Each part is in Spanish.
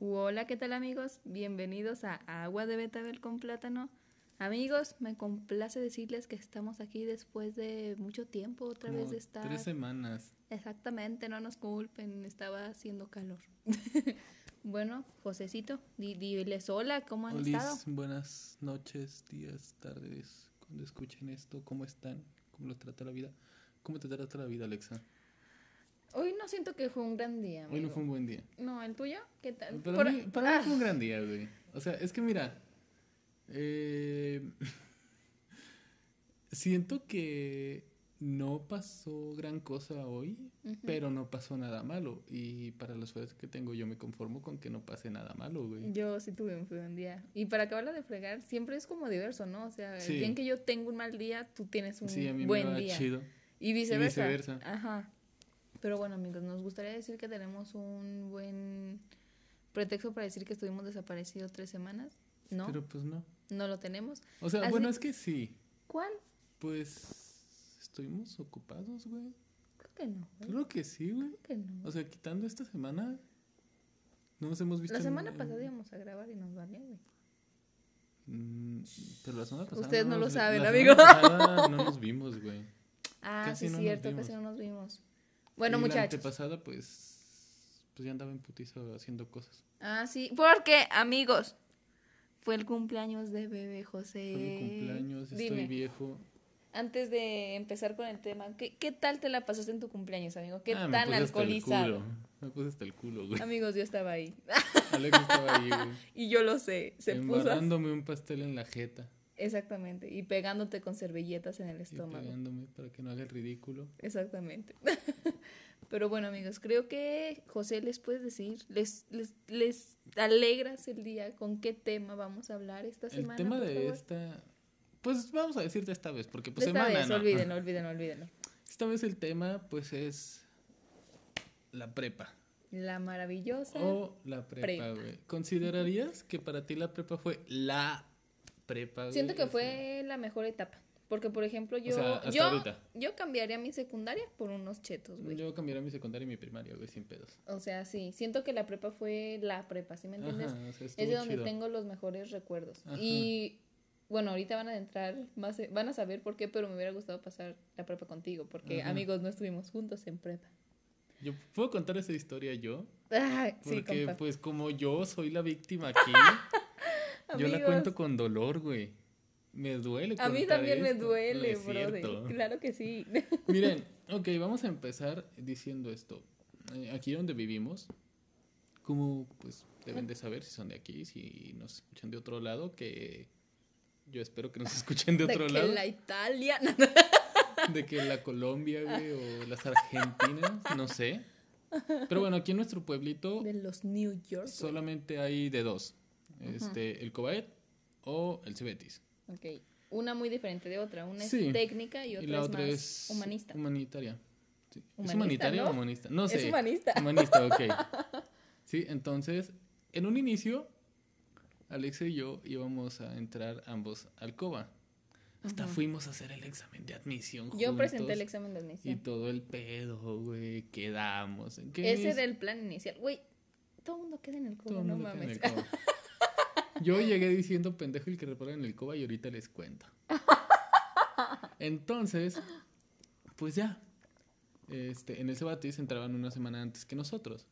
Hola, ¿qué tal amigos? Bienvenidos a Agua de Betabel con Plátano. Amigos, me complace decirles que estamos aquí después de mucho tiempo, otra Como vez de estar... Tres semanas. Exactamente, no nos culpen, estaba haciendo calor. bueno, Josecito, di- diles hola, ¿cómo han Olis, estado? buenas noches, días, tardes. Cuando escuchen esto, ¿cómo están? ¿Cómo los trata la vida? ¿Cómo te trata la vida, Alexa? Hoy no siento que fue un gran día. Hoy no fue un buen día. No, ¿el tuyo? ¿Qué tal? Para, Por- mí, para mí Ah, fue un gran día, güey. O sea, es que mira, eh, siento que no pasó gran cosa hoy, pero no pasó nada malo. Y para los fans que tengo, yo me conformo con que no pase nada malo, güey. Yo sí tuve un buen día. Y para acabarla de fregar, siempre es como diverso, ¿no? O sea, Sí. el día en que yo tengo un mal día, tú tienes un Sí, a mí buen me va día. chido. Y viceversa. viceversa. Ajá. Pero bueno, amigos, nos gustaría decir que tenemos un buen pretexto para decir que estuvimos desaparecidos tres semanas. No, Pero pues no. no lo tenemos. O sea, Así- bueno, es que sí. ¿Cuál? Pues estuvimos ocupados, güey. Creo que no. güey. Claro que sí, güey. Creo que no. O sea, quitando esta semana, no nos hemos visto. La semana en- pasada íbamos a grabar y nos valió, güey. Mm, pero la semana pasada. Ustedes no lo saben, amigo. pasada no nos vimos, güey. Ah, Casi sí, no cierto, casi no nos vimos. Bueno, Y La muchachos. antepasada, pues. Pues ya andaba en putiza haciendo cosas. Ah, sí, porque, amigos, fue el cumpleaños de bebé José. Fue mi cumpleaños, estoy Dime, viejo. antes de empezar con el tema, ¿qué, qué tal te la pasaste en tu cumpleaños, amigo? ¿Qué Ah, me tan el alcoholizado? culo. Me puse hasta el culo, güey. Amigos, yo estaba ahí. Alex estaba ahí, güey. Y yo lo sé, se puso un pastel en la jeta. Exactamente, y pegándote con servilletas en el Y estómago. pegándome para que no haga el ridículo. Exactamente. Pero bueno, amigos, creo que José les puedes decir, les, les, les alegras el día con qué tema vamos a hablar esta El semana. tema por de favor? esta. Pues vamos a decirte esta vez, porque pues De esta semana vez, no. olvídenlo, olvídenlo, olvídenlo. Esta vez el tema, pues es. La prepa. La maravillosa. O la Prepa. güey. ¿Considerarías que para ti la prepa fue la prepa, güey? Siento que sea, fue la mejor etapa. Porque, por ejemplo, yo, sea, yo, ahorita. yo cambiaría mi secundaria por unos chetos, güey. Yo cambiaría mi secundaria y mi primaria, güey, sin pedos. O sea, sí, siento que la prepa fue la prepa, ¿sí me entiendes? Ajá, o sea, es de donde chido. tengo los mejores recuerdos. Ajá. Y bueno, ahorita van a entrar, más, van a saber por qué, pero me hubiera gustado pasar la prepa contigo, porque Ajá. amigos, no estuvimos juntos en prepa. Yo puedo contar esa historia yo, sí, porque compa. pues como yo soy la víctima aquí, yo la cuento con dolor, güey. Me duele A mí también me duele, No brother. Claro que sí. Miren, ok, vamos a empezar diciendo esto. Eh, aquí donde vivimos, como pues deben de saber si son de aquí, si nos escuchan de otro lado, que yo espero que nos escuchen de De otro que lado, la Italia. de que la Colombia, güey, o las Argentinas, no sé. Pero bueno, aquí en nuestro pueblito de los New York. solamente hay de dos, este, el Cobaet o el Cebetis. Ok. Una muy diferente de otra. Una Sí. es técnica y Y otra, es más es humanista. humanitaria. Sí. ¿Es humanitaria ¿no? o humanista? No sé. Es humanista. Humanista, ok. Sí, entonces, en un inicio, Alexa y yo íbamos a entrar ambos al COBA. Hasta fuimos a hacer el examen de admisión. Yo presenté el examen de Y admisión. todo el pedo, güey, quedamos. ¿En qué Ese era el plan inicial. Güey, todo el mundo queda en el el no mames. Yo llegué diciendo pendejo el que repara en el COBA y ahorita les cuento. Entonces, pues ya. Este, en ese batis entraban una semana antes que nosotros.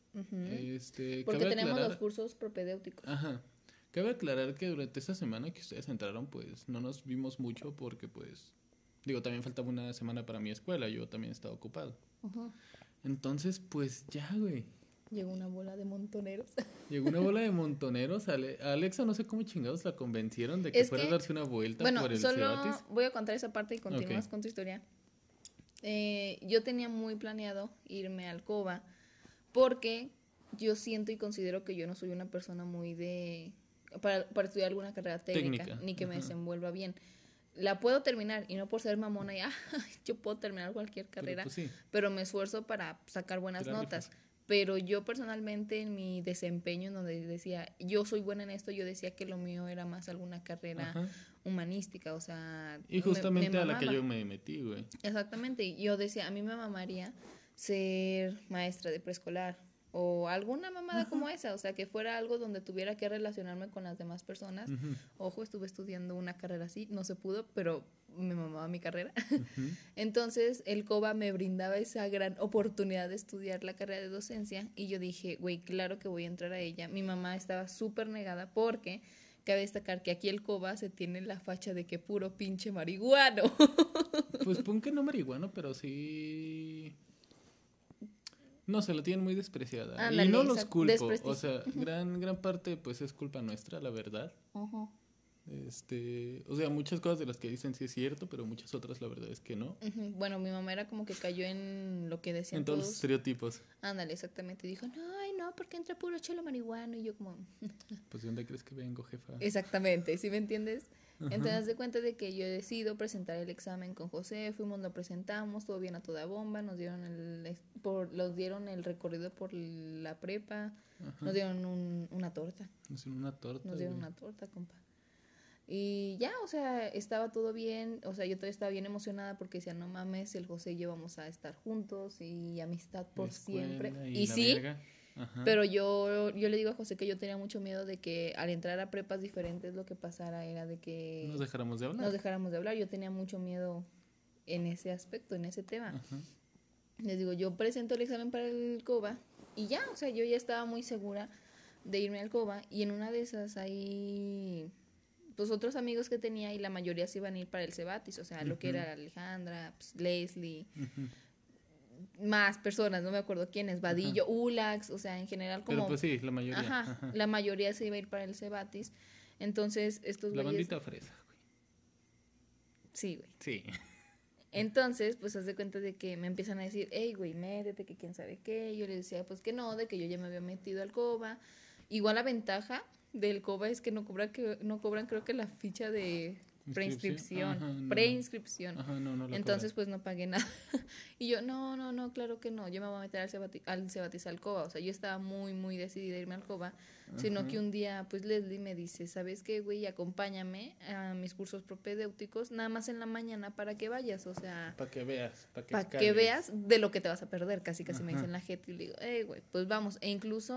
Este, Porque tenemos aclarar- los cursos propedéuticos. Ajá. Cabe aclarar que durante esta semana que ustedes entraron, pues no nos vimos mucho porque, pues, digo, también faltaba una semana para mi escuela, yo también estaba ocupado. Entonces, pues ya, güey. Llegó una bola de montoneros. Llegó una bola de montoneros. A Alexa no sé cómo chingados la convencieron de que Es fuera que- a darse una vuelta bueno, por el solo Cebatis. voy a contar esa parte y continúas Ok. con tu historia. Eh, yo tenía muy planeado irme al COBA porque yo siento y considero que yo no soy una persona muy de... para, para estudiar alguna carrera técnica, Técnica, ni que me ajá. desenvuelva bien. La puedo terminar y no por ser mamona y, ah, yo puedo terminar cualquier Pero, carrera, pues, sí. pero me esfuerzo para sacar buenas Tirar notas. Pero yo personalmente en mi desempeño, donde decía, yo soy buena en esto, yo decía que lo mío era más alguna carrera Ajá. humanística, o sea... Y me- justamente me a la que yo me metí, güey. Exactamente, y yo decía, a mí me mamaría ser maestra de preescolar o alguna mamada como esa, o sea, que fuera algo donde tuviera que relacionarme con las demás personas. Ojo, estuve estudiando una carrera así, no se pudo, pero me mamaba mi carrera. Entonces, el COBA me brindaba esa gran oportunidad de estudiar la carrera de docencia y yo dije, güey, claro que voy a entrar a ella. Mi mamá estaba súper negada porque cabe destacar que aquí el COBA se tiene la facha de que puro pinche marihuano. Pues pon que no marihuano, pero sí. No, se lo tienen muy despreciada. y no los culpo. O sea, gran, gran parte, pues es culpa nuestra, la verdad. Este, o sea, muchas cosas de las que dicen sí es cierto, pero muchas otras la verdad es que no. Bueno, mi mamá era como que cayó en lo que decían En todos los estereotipos. Ándale, exactamente. Dijo, no, ay, no, porque entra puro chelo marihuano. Y yo como, Pues ¿de dónde crees que vengo, jefa? exactamente, ¿sí me entiendes? Entonces, de cuenta de que yo decido presentar el examen con José, fuimos, lo presentamos, todo bien a toda bomba, nos dieron el, por, nos dieron el recorrido por la prepa, Ajá. nos dieron un- una torta, Nos dieron una torta. nos dieron güey. una torta, compa. Y ya, o sea, estaba todo bien, o sea, yo todavía estaba bien emocionada porque decía, no mames, el José y yo vamos a estar juntos y amistad por siempre. y sí, verga. Ajá. pero yo, yo le digo a José que yo tenía mucho miedo de que al entrar a prepas diferentes lo que pasara era de que Nos dejáramos de hablar. nos dejáramos de hablar. Yo tenía mucho miedo en ese aspecto, en ese tema. Ajá. Les digo, yo presento el examen para el COBA y ya, o sea, yo ya estaba muy segura de irme al COBA y en una de esas hay pues otros amigos que tenía y la mayoría se iban a ir para el Cebatis, o sea, lo que era Alejandra, pues, Leslie. Más personas, no me acuerdo quiénes, Vadillo, Ulax, o sea, en general como... Pero pues sí, la mayoría. Ajá, Ajá. la mayoría se iba a ir para el Cebatis. Entonces, estos La güeyes... bandita fresa, güey. Sí, güey. Sí. Entonces, pues haz de cuenta de que me empiezan a decir, hey, güey, métete, que quién sabe qué. Yo les decía, pues que no, de que yo ya me había metido al COBA. Igual la ventaja del COBA es que no, cobra que, no cobran, creo que la ficha de preinscripción. Preinscripción. No, no Entonces, pues no pagué nada. y yo, no, no, no, claro que no. Yo me voy a meter al, Cebati- al Cebatis al COBA. O sea, yo estaba muy, muy decidida a irme al COBA. Sino Ajá. que un día, pues Leslie me dice, ¿sabes qué, güey? Acompáñame a mis cursos propedéuticos, nada más en la mañana para que vayas. O sea, Para que veas, para que, veas de lo que te vas a perder. Casi, casi me dicen la gente. Y le digo, eh, güey, pues vamos. E incluso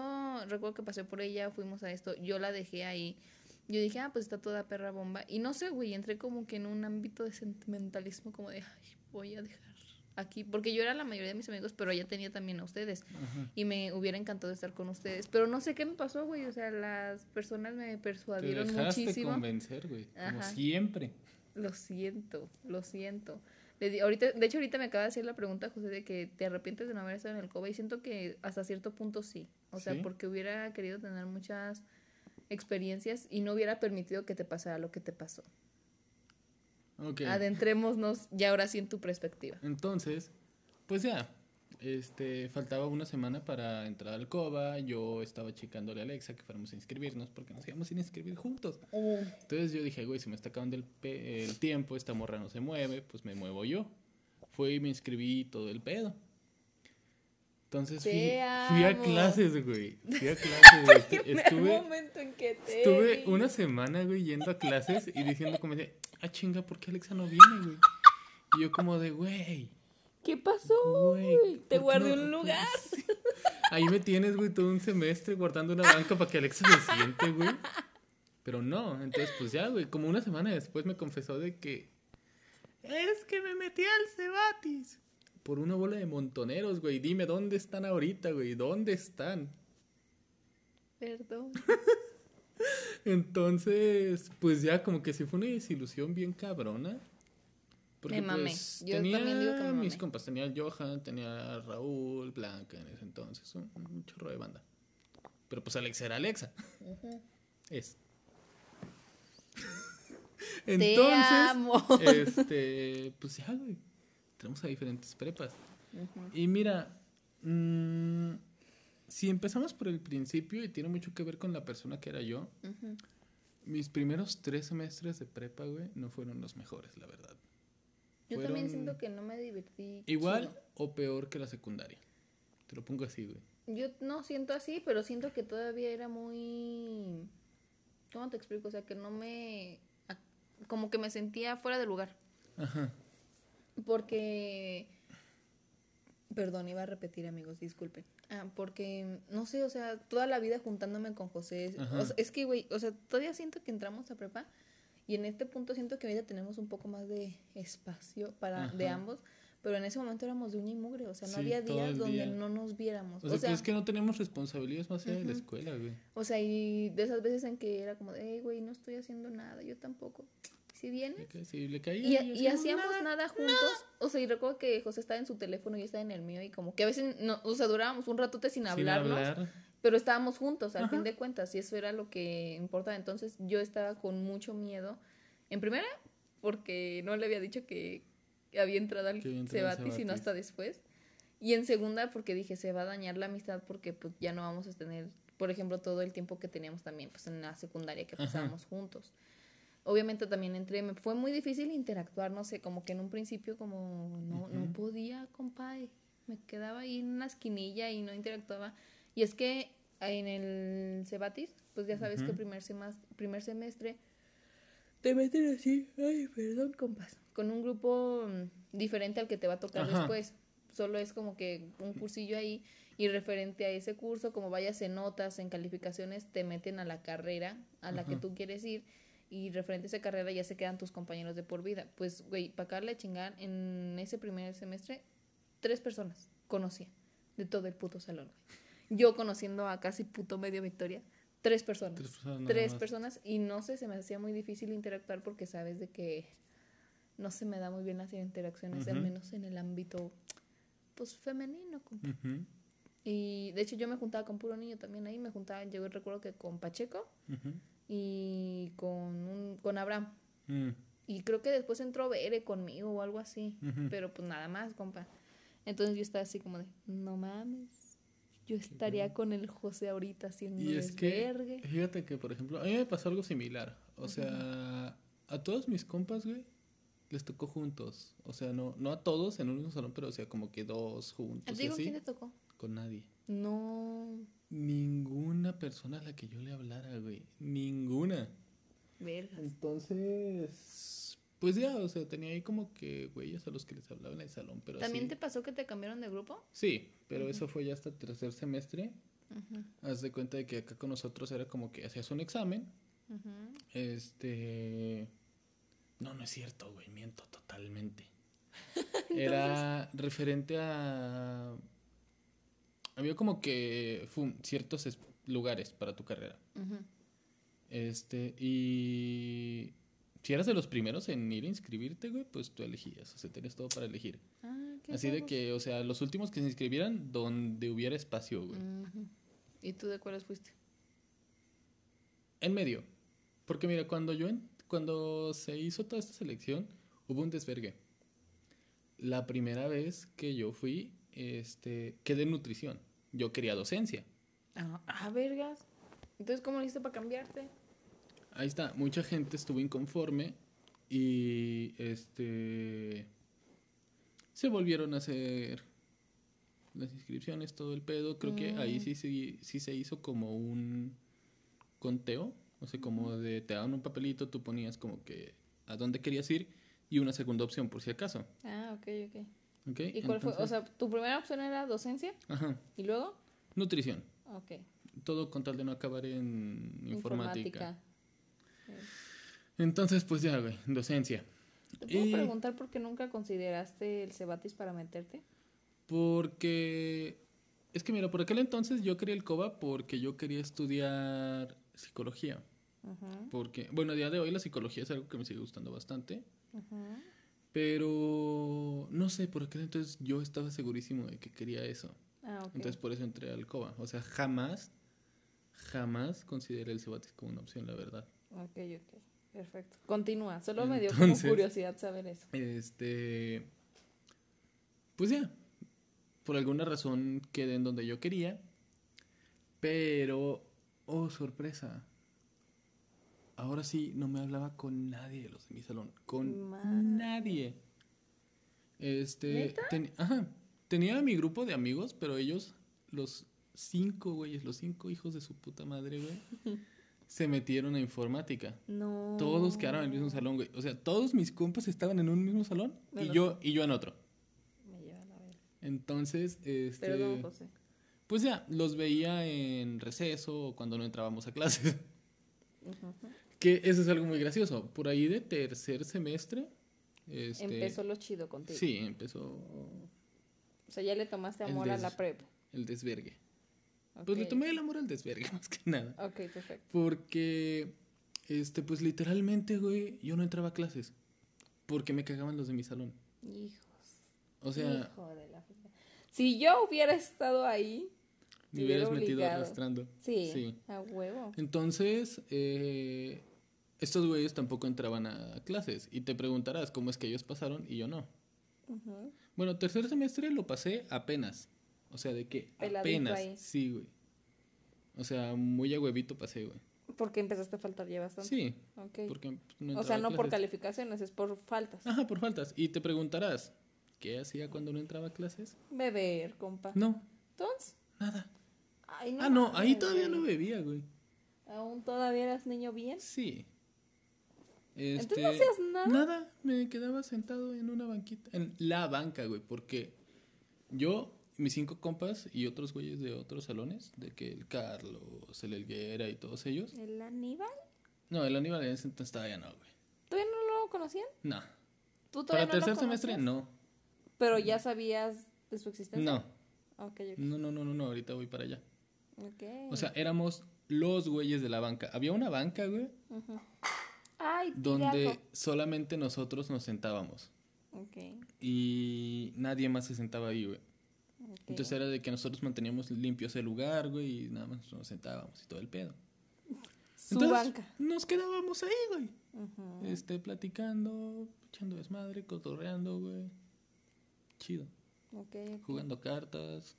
recuerdo que pasé por ella, fuimos a esto. Yo la dejé ahí. Yo dije, ah, pues está toda perra bomba. Y no sé, güey, entré como que en un ámbito de sentimentalismo, como de, ay, voy a dejar aquí. Porque yo era la mayoría de mis amigos, pero ella tenía también a ustedes. Ajá. Y me hubiera encantado estar con ustedes. Pero no sé qué me pasó, güey. O sea, las personas me Te persuadieron dejaste muchísimo. convencer, güey. Como siempre. Lo siento, lo siento. Di- ahorita, de hecho, ahorita me acaba de hacer la pregunta, José, de que te arrepientes de no haber estado en el COBA y siento que hasta cierto punto sí. O sea, ¿Sí? porque hubiera querido tener muchas experiencias y no hubiera permitido que te pasara lo que te pasó. Ok. Adentrémonos ya ahora sí en tu perspectiva. Entonces, pues ya. Este, faltaba una semana para entrar al COBA. Yo estaba checándole a Alexa que fuéramos a inscribirnos porque nos íbamos a inscribir juntos. Entonces yo dije, güey, se me está acabando el, pe- el tiempo, esta morra no se mueve, pues me muevo yo. Fui y me inscribí todo el pedo. Entonces fui, fui a clases, güey. Fui a clases. güey. El Estuve, momento en que te estuve una semana, güey, yendo a clases y diciendo como de, ah, chinga, ¿por qué Alexa no viene, güey? Y yo como de, güey, ¿Qué pasó? güey. Te ¿por qué guardé no? un lugar. Ahí me tienes, güey, todo un semestre guardando una banca para que Alexa se siente, güey. Pero no, entonces pues ya, güey, como una semana después me confesó de que es que me metí al Cebatis por una bola de montoneros, güey. Dime dónde están ahorita, güey, ¿dónde están? Perdón. Entonces, pues ya como que sí fue una desilusión bien cabrona. Me mamé. pues, Yo tenía también digo que me mis mamé. compas, tenía al Johan, tenía a Raúl, Blanca en ese entonces, un, un chorro de banda. Pero pues Alexa era Alexa. Es. Te Entonces, amo. este, pues ya, güey. Entramos a diferentes prepas. Y mira, mm, si empezamos por el principio y tiene mucho que ver con la persona que era yo, Ujú. mis primeros tres semestres de prepa, güey, no fueron los mejores, la verdad. Yo también siento que no me divertí. Igual chido. o peor que la secundaria. Te lo pongo así, güey. Yo no siento así, pero siento que todavía era muy... ¿Cómo te explico? O sea, que no me... Como que me sentía fuera de lugar. Ajá. Porque... Perdón, iba a repetir, amigos, disculpen. Ah, porque, no sé, o sea, toda la vida juntándome con José. o Ajá. sea, es que, güey, o sea, todavía siento que entramos a prepa y en este punto siento que ahorita tenemos un poco más de espacio para de ambos, pero en ese momento éramos de uña y mugre, o sea, no Sí, había días donde no nos viéramos. O sea, es que no tenemos responsabilidades más allá de la escuela, güey. O sea, y de esas veces en que era como de, hey, güey, no estoy haciendo nada, yo tampoco. Si vienes. Le caía. Y, y hacíamos nada, juntos. O sea, y recuerdo que José estaba en su teléfono y yo estaba en el mío. Y como que a veces, no, o sea, durábamos un ratote sin Sin hablarnos. hablar. Pero estábamos juntos, al Ajá. fin de cuentas. Y eso era lo que importaba. Entonces yo estaba con mucho miedo. En primera, porque no le había dicho que había entrado al Cebatis, sino hasta después. Y en segunda, porque dije, se va a dañar la amistad porque pues ya no vamos a tener, por ejemplo, todo el tiempo que teníamos también pues en la secundaria que pasábamos juntos. Obviamente también entré, me fue muy difícil interactuar, no sé, como que en un principio como no, no podía, compadre. Me quedaba ahí en una esquinilla y no interactuaba. Y es que en el Cebatis, pues ya sabes que primer, semas- primer semestre te meten así, ay, perdón, compas, con un grupo mm, diferente al que te va a tocar Ajá. después. Solo es como que un cursillo ahí y referente a ese curso, como vayas en notas, en calificaciones, te meten a la carrera a la que tú quieres ir y referente a esa carrera ya se quedan tus compañeros de por vida. Pues, güey, para acabarle de chingar, en ese primer semestre, tres personas conocía de todo el puto salón, güey. Yo conociendo a casi puto medio Victoria, tres personas Tres personas. tres personas y no sé, se me hacía muy difícil interactuar porque sabes de que no se me da muy bien las interacciones, al menos en el ámbito pues femenino. compa. Y de hecho yo me juntaba con puro niño también ahí, me juntaba, yo recuerdo que con Pacheco ujú. Y con un, con Abraham. Mm, Y creo que después entró Bere conmigo o algo así, pero pues nada más, compa. Entonces yo estaba así como de, no mames, yo estaría con el José ahorita haciendo Y es que, fíjate que, por ejemplo, a mí me pasó algo similar. O sea, a todos mis compas, güey, les tocó juntos. O sea, no, no a todos en un mismo salón, pero o sea, como que dos ¿A juntos ti con así. quién te tocó? Con nadie. No, Ninguna persona a la que yo le hablara, güey. Ninguna. vergas. Entonces, pues ya, o sea, tenía ahí como que güeyes a los que les hablaba en el salón, pero ¿También te pasó que te cambiaron de grupo? Sí, pero eso fue ya hasta el tercer semestre. Ujú, Haz de cuenta de que acá con nosotros era como que hacías un examen. ujú. Este. No, no es cierto, güey, miento totalmente. Era referente a. Había como que fum, ciertos es- lugares para tu carrera. Ujú. Este, y. Si eras de los primeros en ir a inscribirte, güey, pues tú elegías. O sea, tenías todo para elegir. Ah, qué Así de que, o sea, los últimos que se inscribieran donde hubiera espacio, güey. ¿Y tú de cuáles fuiste? En medio. Porque mira, cuando yo en- cuando se hizo toda esta selección, hubo un desvergue. La primera vez que yo fui, este, quedé en nutrición. Yo quería docencia. Ah, ah, vergas. Entonces, ¿cómo lo hiciste para cambiarte? Ahí está, mucha gente estuvo inconforme y este se volvieron a hacer las inscripciones, todo el pedo. Creo que ahí Mm. sí, sí, sí se hizo como un conteo, o sea, como de te daban un papelito, tú ponías como que a dónde querías ir y una segunda opción por si acaso. Ah, ok, ok. ¿Y cuál fue? O sea, tu primera opción era docencia ajá, y luego, nutrición. ok, Todo con tal de no acabar en informática. informática. Entonces, pues ya, güey, docencia. ¿Te puedo Y- preguntar por qué nunca consideraste el Cebatis para meterte? Porque es que mira, por aquel entonces yo quería el COBA porque yo quería estudiar psicología. Ujú, Porque, bueno, a día de hoy la psicología es algo que me sigue gustando bastante. ujú. Pero no sé, por aquel entonces yo estaba segurísimo de que quería eso. Ah, ok. Entonces por eso entré al COBA. O sea, jamás, jamás consideré el Cebatis como una opción, la verdad. Ok, ok. Perfecto. Continúa. Solo me dio como curiosidad saber eso. Este. Pues ya. Por alguna razón quedé en donde yo quería. Pero. Oh, sorpresa. Ahora sí, no me hablaba con nadie de los de mi salón. Con Madre. nadie. Este. Ajá. Tenía a mi grupo de amigos, pero ellos, los cinco güeyes, los cinco hijos de su puta madre, güey, se metieron a informática. No. Todos quedaron en el mismo salón, güey. O sea, todos mis compas estaban en un mismo salón y yo, y yo en otro. Me lleva la verga. Entonces, este. Perdón, José. pues ya, los veía en receso o cuando no entrábamos a clases. Que eso es algo muy gracioso. Por ahí de tercer semestre. Este, Empezó lo chido contigo. Sí, empezó O sea, ya le tomaste amor a la prep. el desvergue. Pues le tomé el amor al desvergue, más que nada. Ok, perfecto. Porque, este, pues literalmente, güey, yo no entraba a clases. Porque me cagaban los de mi salón. Hijos. O sea, Hijo de la. Si yo hubiera estado ahí, me hubieras hubiera metido arrastrando. sí, Sí. a huevo. Entonces, eh, estos güeyes tampoco entraban a clases. Y te preguntarás cómo es que ellos pasaron y yo no. Bueno, tercer semestre lo pasé apenas. O sea, de que Peladito apenas. ahí. Sí, güey. O sea, muy a huevito pasé, güey. Porque empezaste a faltar ya bastante. Sí, Ok. porque pues, no o sea, no por calificaciones, es por faltas. Ajá, por faltas. Y te preguntarás, ¿qué hacía cuando no entraba a clases? Beber, compa. No, Entonces, nada. ay, ah, no, ahí todavía no bebía, güey. ¿Aún todavía eras niño bien? Sí. Entonces Este, no hacías nada. Nada, me quedaba sentado en una banquita, en la banca, güey, porque yo, mis cinco compas y otros güeyes de otros salones, de que el Carlos, el Elguera y todos ellos. ¿El Aníbal? No, el Aníbal en ese entonces estaba ya no, güey. ¿Todavía no lo conocían? No. ¿Tú Para todavía no lo tercer semestre, no. Pero ya sabías de su existencia. No. No, no, no, no, no, ahorita voy para allá. O sea, éramos los güeyes de la banca. Había una banca, güey, Ujú. Ay, donde solamente nosotros nos sentábamos. Ok, Y nadie más se sentaba ahí, güey. Entonces era de que nosotros manteníamos limpio ese lugar, güey, y nada más nos sentábamos y todo el pedo. Su Entonces, banca. Nos quedábamos ahí, güey. Este, platicando, echando desmadre, cotorreando, güey. Chido. Ok, ok. Jugando cartas.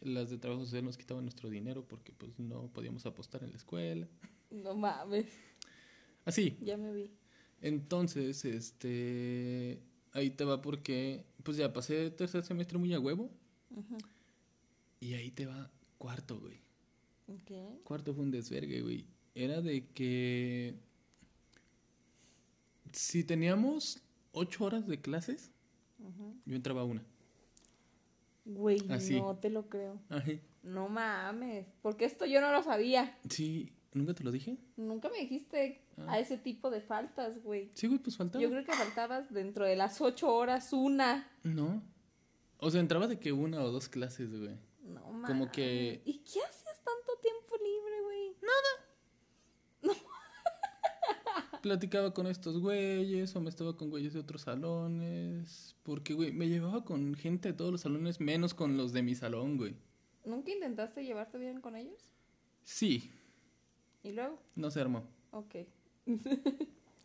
Las de trabajo social nos quitaban nuestro dinero porque pues no podíamos apostar en la escuela. No mames, Así. ya me vi. Entonces, este. Ahí te va porque. Pues ya pasé tercer semestre muy a huevo. Ujú. Y ahí te va cuarto, güey. Ok. Cuarto fue un desvergue, güey. Era de que. Si teníamos ocho horas de clases, yo entraba a una. Güey, Así. no te lo creo. Ajá. No mames, porque esto yo no lo sabía. Sí, ¿nunca te lo dije? Nunca me dijiste Ah. a ese tipo de faltas, güey. Sí, güey, pues faltaba. Yo creo que faltabas dentro de las ocho horas una. No. O sea, entraba de que una o dos clases, güey. No mames. Como que- ¿Y qué hacías tanto tiempo libre, güey? Platicaba con estos güeyes o me estaba con güeyes de otros salones. Porque, güey, me llevaba con gente de todos los salones menos con los de mi salón, güey. ¿Nunca intentaste llevarte bien con ellos? Sí, ¿Y luego? no se armó. Ok.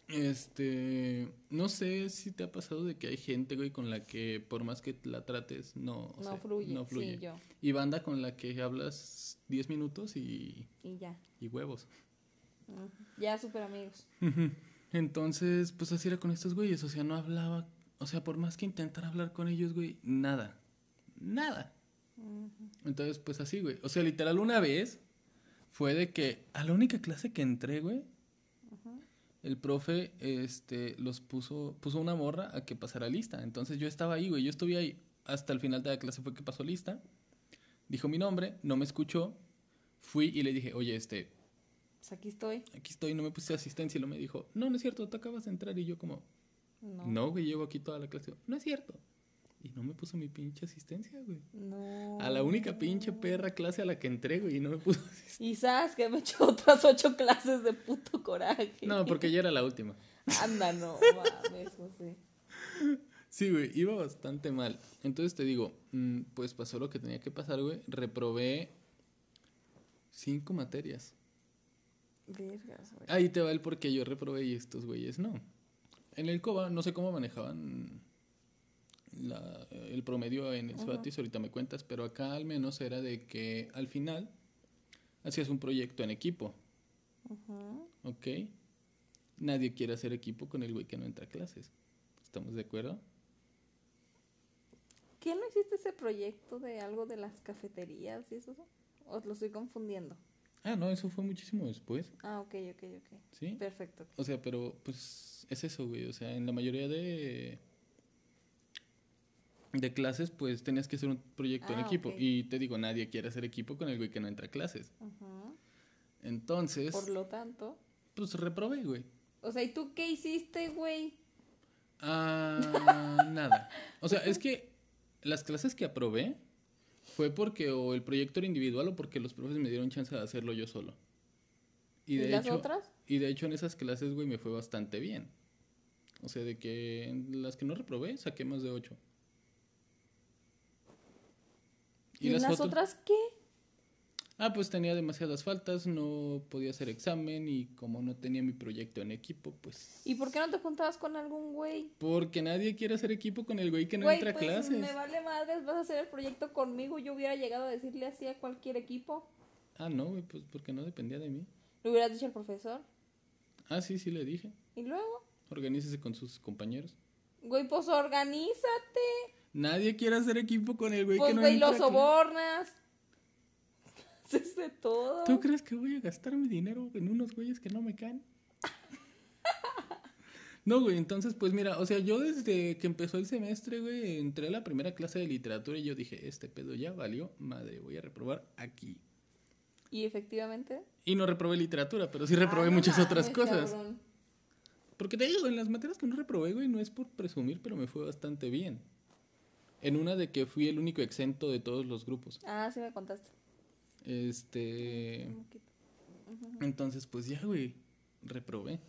Este, no sé si te ha pasado de que hay gente, güey, con la que por más que la trates, no, No sea, fluye. no fluye. Sí, yo. Y banda con la que hablas 10 minutos y, Y ya. y huevos. Ya super amigos. Entonces, pues así era con estos güeyes, o sea, no hablaba, o sea, por más que intentara hablar con ellos, güey, nada, nada. Entonces, pues así, güey. O sea, literal, una vez fue de que a la única clase que entré, güey, el profe este, los puso, puso una morra a que pasara lista. Entonces yo estaba ahí, güey. Yo estuve ahí hasta el final de la clase fue que pasó lista. Dijo mi nombre, no me escuchó. Fui y le dije, oye, este, Pues aquí estoy. aquí estoy, no me puse asistencia. Y lo me dijo, no, no es cierto, tú acabas de entrar. Y yo como, No. no, güey, llevo aquí toda la clase. No es cierto. Y no me puso mi pinche asistencia, güey. No. A la única pinche perra clase a la que entré, güey, y no me puso asistencia. Y sabes que me echó otras ocho clases de puto coraje. No, porque ya era la última. Anda, no mames, José. Sí, güey, iba bastante mal. Entonces te digo, mm, pues pasó lo que tenía que pasar, güey. Reprobé cinco materias. Vergas, güey. Ahí te va el por qué yo reprobé y estos güeyes no. En el COBA, no sé cómo manejaban la- el promedio en el Ujú. Cebatis, ahorita me cuentas, pero acá al menos era de que al final hacías un proyecto en equipo. ¿ok? Nadie quiere hacer equipo con el güey que no entra a clases. ¿Estamos de acuerdo? ¿Qué no hiciste ese proyecto de algo de las cafeterías y eso? ¿O lo estoy confundiendo? Ah, no, eso fue muchísimo después, Ah, ok, ok, ok. ¿sí? Perfecto. O sea, pero pues es eso, güey. O sea, en la mayoría de de clases, pues tenías que hacer un proyecto en Ah, equipo. Y te digo, nadie quiere hacer equipo con el güey que no entra a clases. Entonces, Por lo tanto. pues reprobé, güey. O sea, ¿y tú qué hiciste, güey? Ah, nada. O sea, es que las clases que aprobé fue porque o el proyecto era individual o porque los profes me dieron chance de hacerlo yo solo. ¿Y, de las hecho, otras? Y de hecho en esas clases, güey, me fue bastante bien. O sea, de que en las que no reprobé, saqué más de 8. ¿Y, las, otras? otras qué? Ah, pues tenía demasiadas faltas, no podía hacer examen y como no tenía mi proyecto en equipo, pues... ¿Y por qué no te juntabas con algún güey? Porque nadie quiere hacer equipo con el güey que no Güey, entra a pues clases. me vale madres, vas a hacer el proyecto conmigo. Yo hubiera llegado a decirle así a cualquier equipo. Ah, no, güey, pues porque no dependía de mí. Le hubieras dicho al profesor. Ah, sí, sí le dije. Y luego, Organícese con sus compañeros. güey, pues organízate. Nadie quiere hacer equipo con el güey Pues, que no güey, entra lo sobornas. Haces de todo. ¿Tú crees que voy a gastar mi dinero en unos güeyes que no me caen? No, güey, entonces, pues mira, o sea, yo desde que empezó el semestre, güey, entré a la primera clase de literatura y yo dije, este pedo ya valió, madre, voy a reprobar aquí. Y efectivamente. Y no reprobé literatura, pero sí reprobé Ah, no muchas otras cosas. cabrón. Porque te digo, en las materias que no reprobé, güey, no es por presumir, pero me fue bastante bien. En una de que fui el único exento de todos los grupos. Ah, sí me contaste. Este... Entonces, pues ya, güey, reprobé.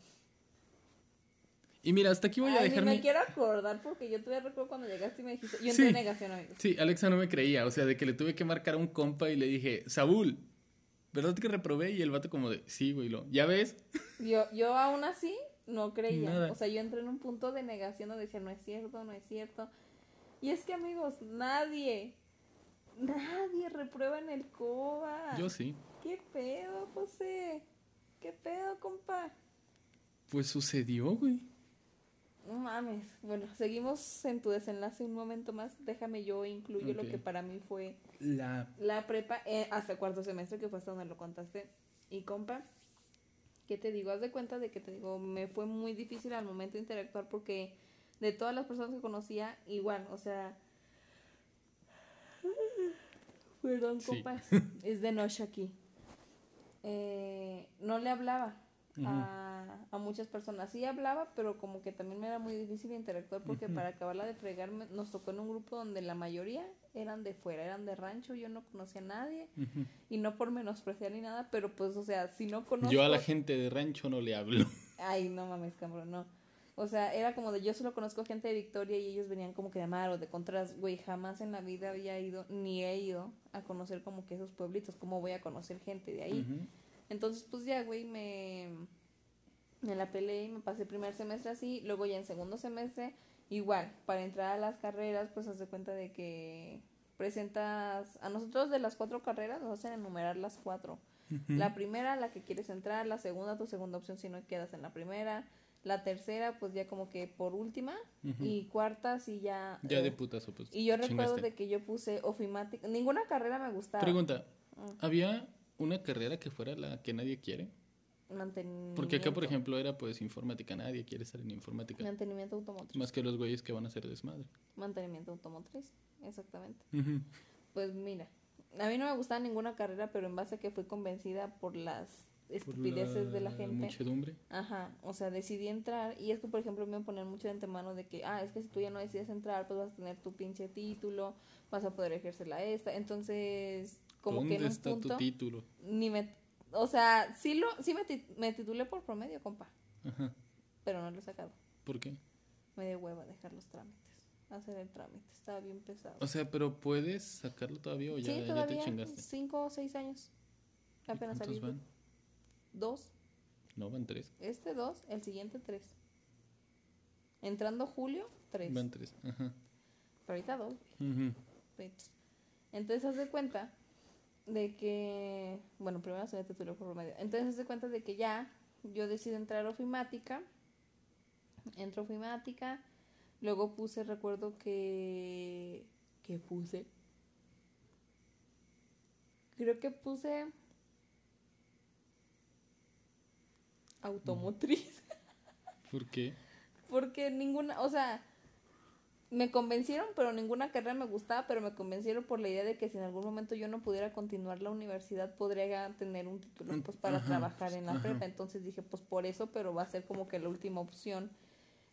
Y mira, hasta aquí voy a Ay, dejar ni me mi... quiero acordar porque yo todavía recuerdo cuando llegaste y me dijiste. Yo entré Sí. en negación, amigos. Sí, Alexa no me creía, o sea, de que le tuve que marcar a un compa y le dije, Saúl, ¿verdad que reprobé? Y el vato como de, sí, güey, lo, ¿ya ves? Yo, yo aún así no creía. Nada. O sea, yo entré en un punto de negación donde decía, no es cierto, no es cierto. Y es que, amigos, nadie, nadie reprueba en el COBA. Yo sí. ¿Qué pedo, José? ¿Qué pedo, compa? Pues sucedió, güey. No mames. Bueno, seguimos en tu desenlace un momento más. Déjame yo incluyo lo que para mí fue La... la prepa eh, hasta cuarto semestre, que fue hasta donde lo contaste. Y compa, ¿qué te digo? Haz de cuenta de que te digo, me fue muy difícil al momento de interactuar porque de todas las personas que conocía, igual, o sea... Perdón, Sí. compa, es de noche aquí. Eh, no le hablaba a, a muchas personas. Sí hablaba, pero como que también me era muy difícil interactuar porque para acabarla de fregar me- nos tocó en un grupo donde la mayoría eran de fuera, eran de rancho, yo no conocía a nadie y no por menospreciar ni nada, pero pues, o sea, si no conozco... Yo a la gente de rancho no le hablo. Ay, no mames, cabrón, no. O sea, era como de yo solo conozco gente de Victoria y ellos venían como que de Amar o de Contras, güey, jamás en la vida había ido, ni he ido a conocer como que esos pueblitos, ¿cómo voy a conocer gente de ahí? Entonces, pues ya, güey, me, me la peleé y me pasé el primer semestre así. Luego ya en segundo semestre, igual, para entrar a las carreras, pues haz de cuenta de que presentas, a nosotros de las cuatro carreras nos hacen enumerar las cuatro. La primera, la que quieres entrar, la segunda, tu segunda opción si no quedas en la primera. La tercera, pues ya como que por última. Y cuarta, sí ya... Ya eh, de putazo, pues. Y yo recuerdo de que yo puse ofimática. Ninguna carrera me gustaba. Pregunta, Mm. ¿había una carrera que fuera la que nadie quiere? Mantenimiento. Porque acá, por ejemplo, era pues informática. Nadie quiere estar en informática. Mantenimiento automotriz. Más que los güeyes que van a hacer desmadre. Mantenimiento automotriz, exactamente. Pues mira, a mí no me gustaba ninguna carrera, pero en base a que fui convencida por las Estupideces de la gente. Muchedumbre. Ajá, o sea, decidí entrar y es que, por ejemplo, me ponen mucho de antemano de que, ah, es que si tú ya no decides entrar, pues vas a tener tu pinche título, vas a poder ejercerla esta. Entonces, como que en ¿Dónde un está punto, tu título? ni me, o sea, sí, lo, sí me, me titulé por promedio, compa, Ajá. pero no lo he sacado. ¿Por qué? Me dio hueva dejar los trámites, hacer el trámite, estaba bien pesado. O sea, pero puedes sacarlo todavía o ya, sí, ya te chingaste. cinco o seis años. ¿Y Apenas ¿Cuántos salí. van? Dos. No, van tres. Este dos, el siguiente tres. Entrando julio, tres. Van tres. Ajá. Pero ahorita dos. Pets. Entonces, haz de cuenta de que, bueno, primero se me tituló por promedio. Entonces, haz de cuenta de que ya yo decido entrar a ofimática. Entro a ofimática. Luego puse, recuerdo que. ¿Qué puse? Creo que puse. Automotriz. ¿Por qué? Porque ninguna, o sea, me convencieron, pero ninguna carrera me gustaba, pero me convencieron por la idea de que si en algún momento yo no pudiera continuar la universidad, podría tener un título pues para trabajar en la prepa. Entonces dije, pues por eso, pero va a ser como que la última opción.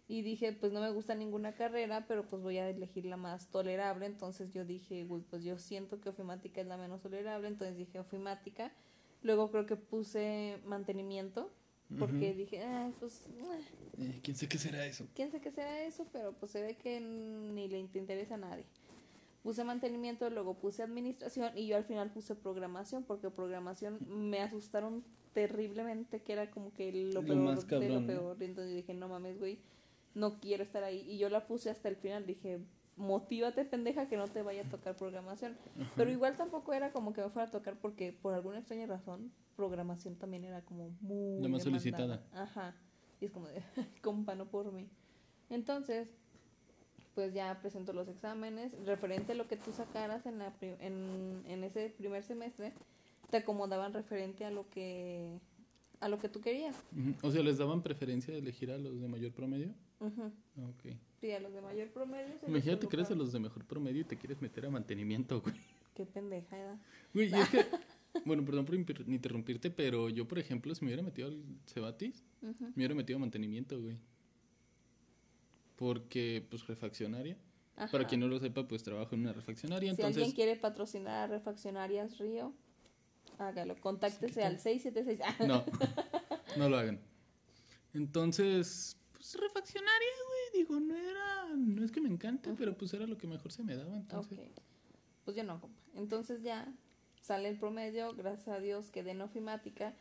Y dije, pues no me gusta ninguna carrera, pero pues voy a elegir la más tolerable. Entonces yo dije, pues yo siento que ofimática es la menos tolerable, entonces dije ofimática. Luego creo que puse mantenimiento, porque dije, ah, pues... Eh, ¿Quién sé qué será eso? ¿Quién sé qué será eso? Pero pues se ve que ni le interesa a nadie. Puse mantenimiento, luego puse administración y yo al final puse programación, porque programación me asustaron terriblemente, que era como que lo, peor de lo peor. Entonces dije, no mames, güey, no quiero estar ahí. Y yo la puse hasta el final, dije, motívate pendeja que no te vaya a tocar programación. Pero igual tampoco era como que me fuera a tocar porque por alguna extraña razón programación también era como muy... La más solicitada. Ajá. Y es como de, compa, no por mí. Entonces, pues ya presento los exámenes. Referente a lo que tú sacaras en, la en, en ese primer semestre, te acomodaban referente a lo que a lo que tú querías. O sea, ¿les daban preferencia de elegir a los de mayor promedio? Uh Sí, a los de mayor promedio. Imagínate que eres a los de mejor promedio y te quieres meter a mantenimiento, güey. Qué pendeja, Güey, y es que, bueno, perdón por interrumpirte, pero yo, por ejemplo, si me hubiera metido al Cebatis, me hubiera metido a mantenimiento, güey. Porque, pues, refaccionaria. Para quien no lo sepa, pues trabajo en una refaccionaria. Entonces... Si alguien quiere patrocinar a Refaccionarias Río, hágalo. Contáctese al 676. no, no lo hagan. Entonces, pues refaccionaria, güey. Digo, no era. No es que me encante, pero pues era lo que mejor se me daba. Entonces. Pues yo no, compa. Entonces ya sale el promedio. Gracias a Dios quedé en ofimática.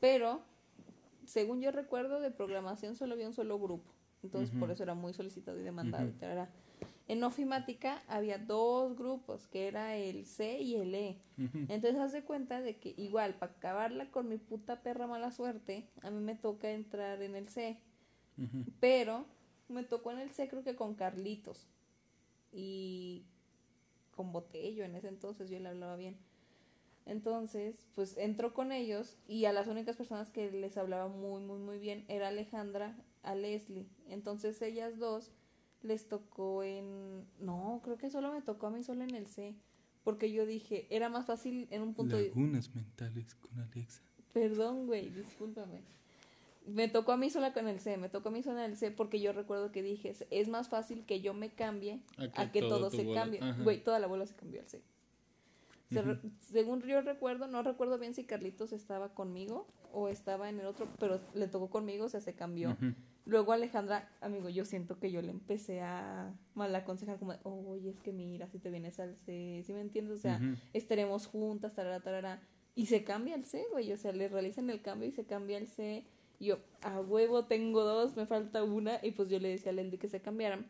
Pero, según yo recuerdo, de programación solo había un solo grupo. Entonces, por eso era muy solicitado y demandado. En ofimática había dos grupos, que era el C y el E. Entonces, haz de cuenta de que igual, para acabarla con mi puta perra mala suerte, a mí me toca entrar en el C. Pero me tocó en el C creo que con Carlitos. Y con Botello en ese entonces, yo le hablaba bien. Entonces, pues entró con ellos y a las únicas personas que les hablaba muy, muy, muy bien era Alejandra, a Leslie. Entonces ellas dos les tocó en... No, creo que solo me tocó a mí solo en el C. Porque yo dije, era más fácil en un punto... Lagunas mentales con Alexa. Perdón, güey, discúlpame. Me tocó a mí sola con el C, me tocó a mí sola en el C porque yo recuerdo que dije, es más fácil que yo me cambie a que, todo, se cambie. Güey, toda la bola se cambió al C. según yo recuerdo, no recuerdo bien si Carlitos estaba conmigo o estaba en el otro, pero le tocó conmigo, o sea, se cambió. Luego Alejandra, amigo, yo siento que yo le empecé a mal aconsejar como, oye, es que mira, si te vienes al C, ¿sí me entiendes? O sea, estaremos juntas, tarara, tarara. Y se cambia el C, güey, o sea, le realizan el cambio y se cambia el C. Y yo, a huevo, tengo dos, me falta una. Y pues yo le decía a Leslie que se cambiaran.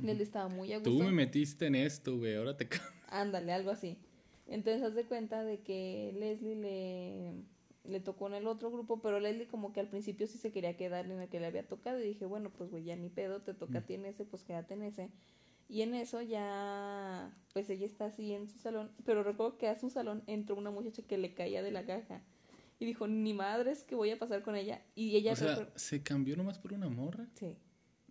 Leslie estaba muy a gusto. Tú me metiste en esto, güey, ahora te Ándale, algo así. Entonces, haz de cuenta de que Leslie le le tocó en el otro grupo, pero Leslie como que al principio sí se quería quedar en el que le había tocado y dije, bueno, pues güey, ya ni pedo, te toca a ti en ese, pues quédate en ese. Y en eso ya, pues ella está así en su salón, pero recuerdo que a su salón entró una muchacha que le caía de la caja. Y dijo, ni madres que voy a pasar con ella. Y ella... O sea, ¿se cambió nomás por una morra? Sí.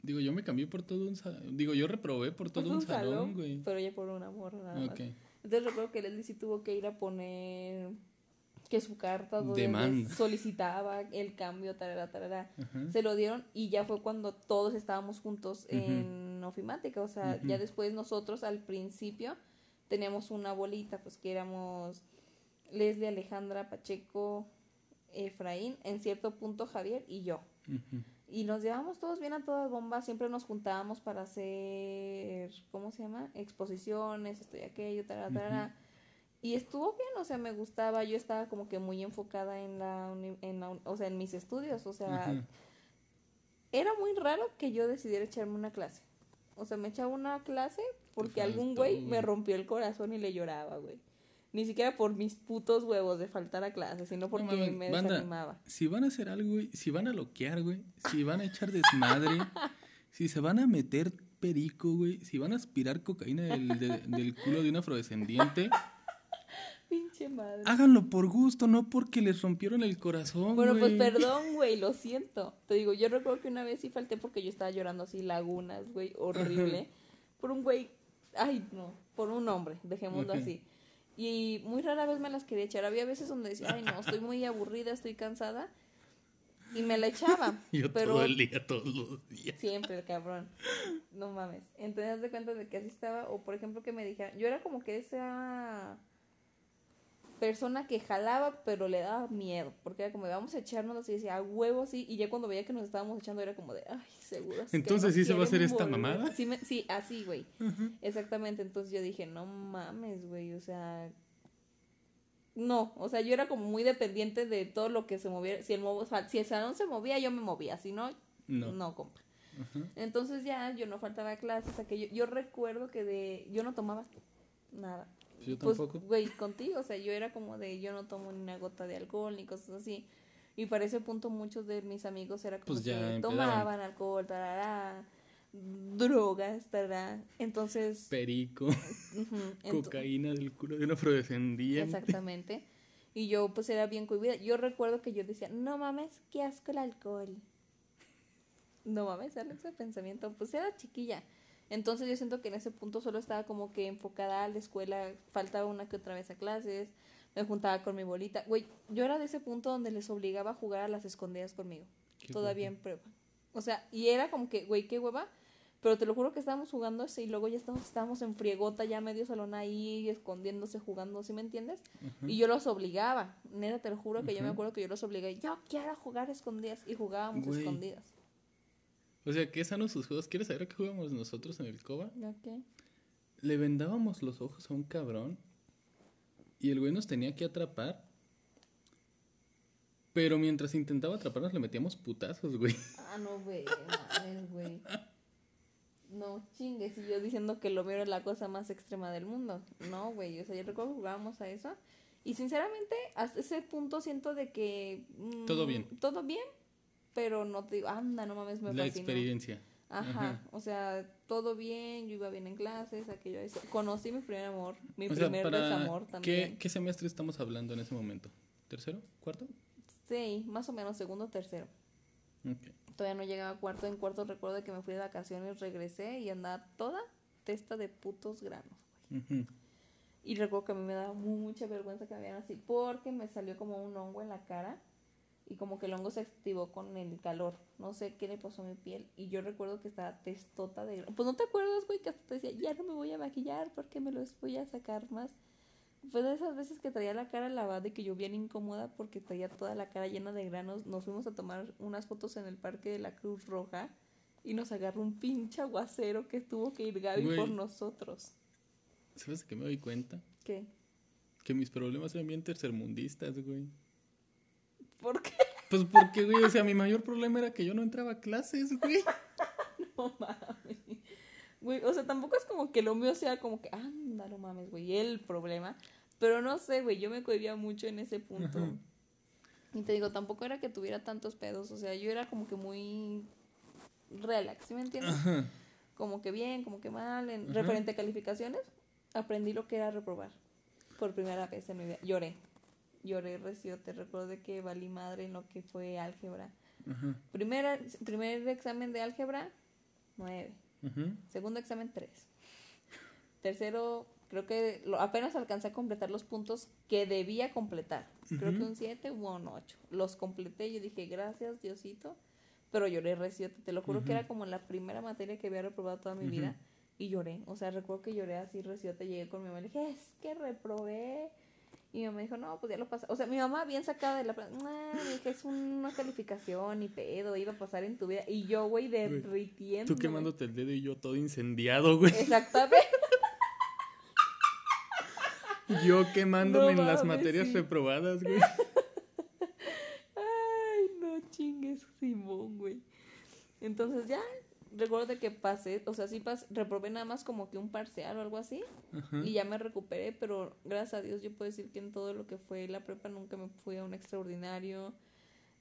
Digo, yo me cambié por todo un salón. Digo, yo reprobé por todo un, salón, güey. Pero ella por una morra nada más. Entonces recuerdo que Leslie sí tuvo que ir a poner que su carta donde solicitaba el cambio, tarara, tarara, se lo dieron y ya fue cuando todos estábamos juntos en ofimática, o sea, ya después nosotros al principio teníamos una bolita, pues que éramos Leslie, Alejandra, Pacheco, Efraín, en cierto punto Javier y yo. Y nos llevamos todos bien a todas bombas, siempre nos juntábamos para hacer, ¿cómo se llama? Exposiciones, esto y aquello, tarara, tarara y estuvo bien, o sea, me gustaba, yo estaba como que muy enfocada en la, en o sea, en mis estudios, o sea, era muy raro que yo decidiera echarme una clase. O sea, me echaba una clase porque algún güey me rompió el corazón y le lloraba, güey. Ni siquiera por mis putos huevos de faltar a clase, sino porque me desanimaba. Si van a hacer algo, güey, si van a loquear, güey, si van a echar desmadre, si se van a meter perico, güey, si van a aspirar cocaína del, del culo de un afrodescendiente, Pinche madre. Háganlo por gusto, no porque les rompieron el corazón. Bueno, pues perdón, güey, lo siento. Te digo, yo recuerdo que una vez sí falté porque yo estaba llorando así lagunas, güey, horrible. por un güey, ay, no, por un hombre, dejémoslo así. Y muy rara vez me las quería echar. Había veces donde decía, ay, no, estoy muy aburrida, estoy cansada. Y me la echaba. Yo pero todo el día, todos los días. Siempre, cabrón. No mames. Entonces, de cuenta de que así estaba. O, por ejemplo, que me dijera. Yo era como que esa persona que jalaba, pero le daba miedo. Porque era como, vamos a echarnos y decía, a huevo, sí. Y ya cuando veía que nos estábamos echando, era como de, ay, seguro. es que Entonces, ¿sí se va a hacer esta volver". mamada? Sí, me- sí así, güey. Exactamente. Entonces yo dije, no mames, güey. O sea. No, o sea, yo era como muy dependiente de todo lo que se moviera. Si el, o sea, si el salón se movía, yo me movía. Si no, No. no, compa. Entonces ya yo no faltaba clases, aquello. Yo recuerdo que de yo no tomaba nada. Yo Pues, tampoco. güey, contigo, o sea, yo era como de yo no tomo ni una gota de alcohol ni cosas así. Y para ese punto muchos de mis amigos era como Pues que tomaban alcohol, tarará, drogas, tarará. Entonces, Perico, ento- cocaína del culo de una afrodescendiente. Exactamente. Y yo pues era bien cohibida. Yo recuerdo que yo decía, no mames, qué asco el alcohol. No mames, era ese pensamiento. Pues era chiquilla. Entonces yo siento que en ese punto solo estaba como que enfocada a la escuela, faltaba una que otra vez a clases, me juntaba con mi bolita. Güey, yo era de ese punto donde les obligaba a jugar a las escondidas conmigo. Qué todavía hueva. en prueba. O sea, y era como que, güey, qué hueva. Pero te lo juro que estábamos jugando ese y luego ya estábamos, estábamos en friegota, ya medio salón ahí, escondiéndose, jugando, ¿sí me entiendes? Y yo los obligaba. Neta, te lo juro que yo me acuerdo que yo los obligaba. Yo quiero jugar escondidas. Y jugábamos Güey. escondidas. O sea, qué sanos sus juegos. ¿Quieres saber qué jugamos nosotros en el Coba? ¿Ya qué? Le vendábamos los ojos a un cabrón y el güey nos tenía que atrapar. Pero mientras intentaba atraparnos le metíamos putazos, güey. Ah, no, güey. mames, güey. No chingues. Y yo diciendo que lo mío era la cosa más extrema del mundo. No, güey. O sea, yo recuerdo que jugábamos a eso. Y sinceramente, hasta ese punto siento de que. mm, Todo bien. Todo bien. Pero no te digo, anda, no mames, me La fascinó. experiencia. Ajá, Ajá. o sea, todo bien, yo iba bien en clases, aquello, eso. Conocí mi primer amor, mi O sea, primer para desamor también. ¿qué, ¿qué semestre estamos hablando en ese momento? ¿Tercero? ¿Cuarto? Sí, más o menos, segundo, tercero. Ok. Todavía no llegaba a cuarto, en cuarto recuerdo que me fui de vacaciones, regresé y andaba toda testa de putos granos. Ujú. Y recuerdo que a mí me daba mucha vergüenza que me vieran así, porque me salió como un hongo en la cara y como que el hongo se activó con el calor. No sé qué le pasó a mi piel. Y yo recuerdo que estaba testota de. Pues no te acuerdas, güey, que hasta te decía, ya no me voy a maquillar porque me los voy a sacar más. Fue de esas veces que traía la cara lavada y que yo bien incómoda porque traía toda la cara llena de granos. Nos fuimos a tomar unas fotos en el parque de la Cruz Roja y nos agarró un pinche aguacero que tuvo que ir Gaby Güey. por nosotros. ¿Sabes de qué me doy cuenta? ¿Qué? Que mis problemas eran bien tercermundistas, güey. ¿Por qué? Pues porque, güey, o sea, mi mayor problema era que yo no entraba a clases, güey. No mames. Güey, o sea, tampoco es como que lo mío sea como que, anda, no mames, güey, el problema. Pero no sé, güey, yo me cohibía mucho en ese punto. Ajá. Y te digo, tampoco era que tuviera tantos pedos, o sea, yo era como que muy relax, ¿sí me entiendes? Ajá. Como que bien, como que mal. En, Ajá. referente a calificaciones, aprendí lo que era reprobar. Por primera vez en mi vida. Lloré. Lloré, recio, te recuerdo de que valí madre en lo que fue álgebra. Primera, primer examen de álgebra, nueve. Segundo examen, 3. Tercero, creo que lo- apenas alcancé a completar los puntos que debía completar. Creo que un 7 u un 8. Los completé y yo dije, gracias, Diosito. Pero lloré recién, te lo juro que era como la primera materia que había reprobado toda mi vida. Y lloré, o sea, recuerdo que lloré así recién, te llegué con mi mamá y le dije, es que reprobé. Y mi mamá dijo, no, pues ya lo pasé. O sea, mi mamá bien sacada de la... "Nah", dije, es una calificación y pedo, iba a pasar en tu vida. Y yo, güey, derritiendo. Tú quemándote el dedo y yo todo incendiado, güey. Exactamente. Yo quemándome No en las mames, materias sí. reprobadas, güey. Ay, no chingues, Simón, güey. Entonces ya, recuerdo de que pasé, o sea, sí pasé, reprobé nada más como que un parcial o algo así. Ajá. Y ya me recuperé, pero gracias a Dios yo puedo decir que en todo lo que fue la prepa nunca me fui a un extraordinario,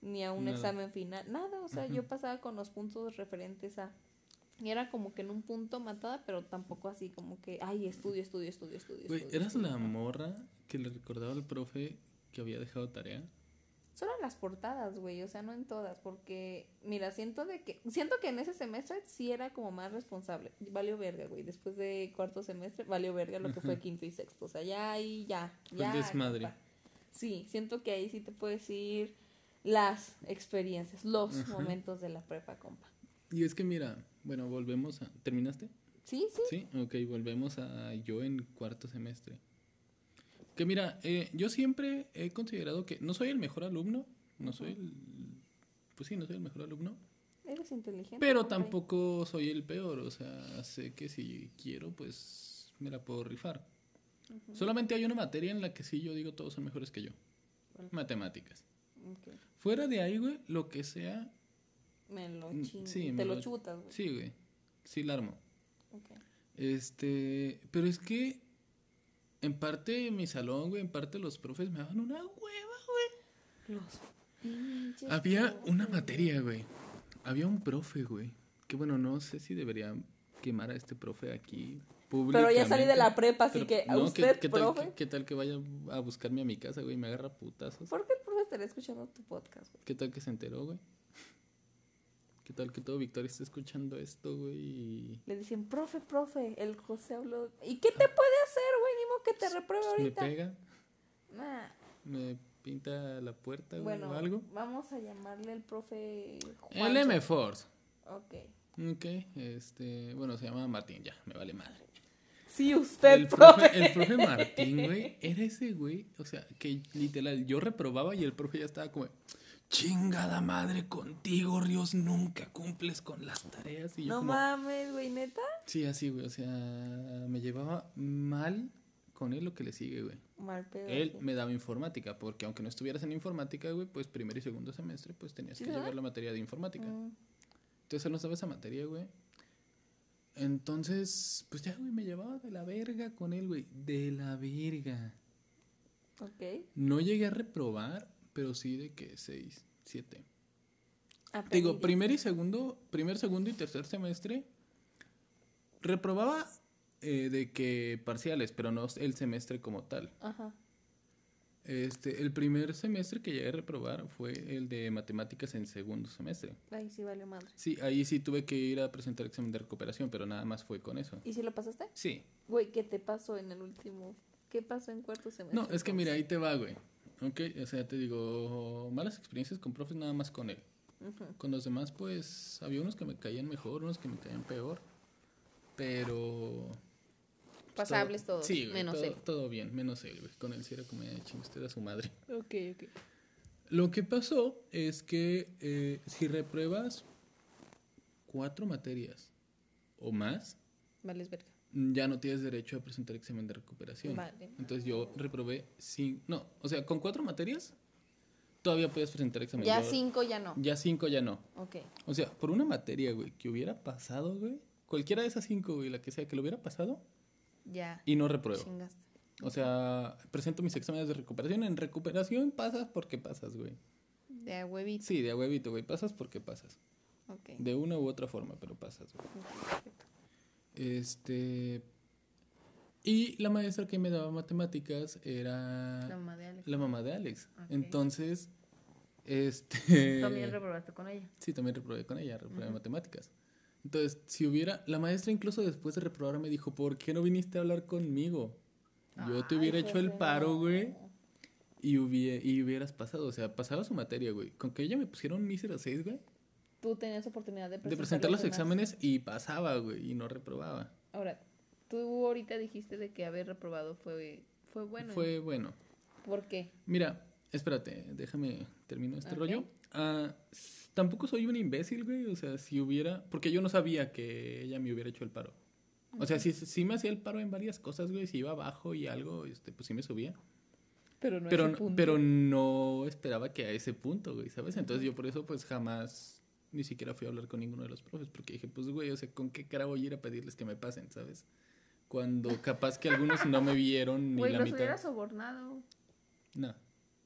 ni a un Nada. examen final, nada. O sea, Ajá. yo pasaba con los puntos referentes a... Y era como que en un punto matada, pero tampoco así como que, ay, estudio, estudio, estudio, estudio. Güey, ¿eras estudio", la morra que le recordaba al profe que había dejado tarea? Solo en las portadas, güey, o sea, no en todas, porque, mira, siento de que, siento que en ese semestre sí era como más responsable. Valió verga, güey, después de cuarto semestre, valió verga lo que fue quinto y sexto, o sea, ya ahí, ya, ya. desmadre. compa. Sí, siento que ahí sí te puedo decir las experiencias, los Ajá. momentos de la prepa, compa. Y es que mira, bueno, volvemos a... ¿Terminaste? Sí, sí. Sí, ok, volvemos a yo en cuarto semestre. Que mira, eh, yo siempre he considerado que no soy el mejor alumno, no soy el... Pues sí, no soy el mejor alumno, Eres inteligente. pero tampoco soy el peor, o sea, sé que si quiero, pues me la puedo rifar. Solamente hay una materia en la que sí yo digo todos son mejores que yo. Matemáticas. Fuera de ahí, güey, lo que sea, Me lo Mm, chingo. sí, te me lo, lo- chutas, güey. sí, güey, sí la armo. Este, pero es que en parte mi salón, güey, en parte los profes me daban una hueva, güey. Los pinches Había una materia, güey. Había un profe, güey. Que bueno, no sé si debería quemar a este profe aquí Pero ya salí de la prepa, así pero que a no, ¿qué- usted, qué, tal, profe. qué- qué tal que vaya a buscarme a mi casa, güey, me agarra putazos? ¿Por qué el profe estaría escuchando tu podcast, güey? ¿Qué tal que se enteró, güey? ¿Qué tal que todo Victoria está escuchando esto, güey? Le dicen, profe, profe, el José habló. ¿Y qué te puede hacer, güey? Ni que te repruebe me ahorita. pega, Nah. me pinta la puerta, güey, Bueno, o algo? vamos a llamarle el profe El Juancho. M Force. Ok. Ok, este, bueno, se llama Martín, ya, me vale madre. Sí, usted, El profe. profe, el profe Martín, güey, era ese güey, o sea, que literal, yo reprobaba y el profe ya estaba como, chingada madre contigo, Ríos, nunca cumples con las tareas. Y yo No como, mames, güey, neta. sí, así, güey, o sea, me llevaba mal con él lo que le sigue, güey. Mal pedo. Él sí. me daba informática, porque aunque no estuvieras en informática, güey, pues primer y segundo semestre, pues tenías ¿Sí que llevar la materia de informática. Mm, Entonces él nos daba esa materia, güey. Entonces, pues ya, güey, me llevaba de la verga con él, güey. De la verga. ok. No llegué a reprobar, pero sí de que 6, 7. Aprendí. Digo, primer y segundo, primer, segundo y tercer semestre, reprobaba eh, de que parciales, pero no el semestre como tal. Ajá. Este, el primer semestre que llegué a reprobar fue el de matemáticas en segundo semestre. Ahí sí vale madre. Sí, ahí sí tuve que ir a presentar examen de recuperación, pero nada más fue con eso. ¿Y si lo pasaste? Sí. Güey, ¿qué te pasó en el último? ¿Qué pasó en cuarto semestre? No, es que mira, ahí te va, güey. Ok, o sea, te digo, malas experiencias con profes nada más con él. Con los demás, pues, había unos que me caían mejor, unos que me caían peor. Pero... pues, Pasables todos, Sí, güey, menos todo, él. todo bien, menos él, güey. Con él sí era como, "Eh, chingue usted a su madre. Ok, ok. Lo que pasó es que eh, si repruebas cuatro materias o más, Vales verga. Ya no tienes derecho a presentar examen de recuperación. Vale. Entonces yo reprobé cinco, no, o sea, con cuatro materias todavía puedes presentar examen. Ya Yo- cinco, ya no. Ya cinco ya no. Ok. O sea, por una materia, güey, que hubiera pasado, güey, cualquiera de esas cinco, güey, la que sea, que lo hubiera pasado Ya. y no repruebo. Chingaste. O sea, presento mis exámenes de recuperación. En recuperación pasas porque pasas, güey. De a huevito. Sí, de a huevito, güey, pasas porque pasas. Ok. De una u otra forma, pero pasas, güey. Perfecto. Este. Y la maestra que me daba matemáticas era La mamá de Alex. la mamá de Alex. Entonces, este. También reprobaste con ella. Sí, también reprobé con ella, reprobé matemáticas. Entonces, si hubiera. La maestra, incluso después de reprobar, me dijo: ¿Por qué no viniste a hablar conmigo? Yo te Ay, hubiera hecho el paro, güey. Y, hubie- y hubieras pasado. O sea, pasaba su materia, güey. Con que ella me pusiera un mísero 6, güey. Tú tenías oportunidad de presentar, De presentar los demás. exámenes y pasaba, güey. Y no reprobaba. Ahora, tú ahorita dijiste de que haber reprobado fue, fue bueno. Fue bueno. ¿Por qué? Mira, espérate, déjame termino este Ok. rollo. S- tampoco soy un imbécil, güey. O sea, si hubiera. Porque yo no sabía que ella me hubiera hecho el paro. O sea, sí, sí me hacía el paro en varias cosas, güey. Si iba abajo y algo, este, pues sí me subía. Pero no a pero, ese punto. pero no esperaba que a ese punto, güey, ¿sabes? Entonces yo por eso, pues jamás ni siquiera fui a hablar con ninguno de los profes. Porque dije, pues, güey, o sea, ¿con qué cara voy a ir a pedirles que me pasen, ¿sabes? Cuando capaz que algunos no me vieron ni Güey, la los mitad. hubiera sobornado. No,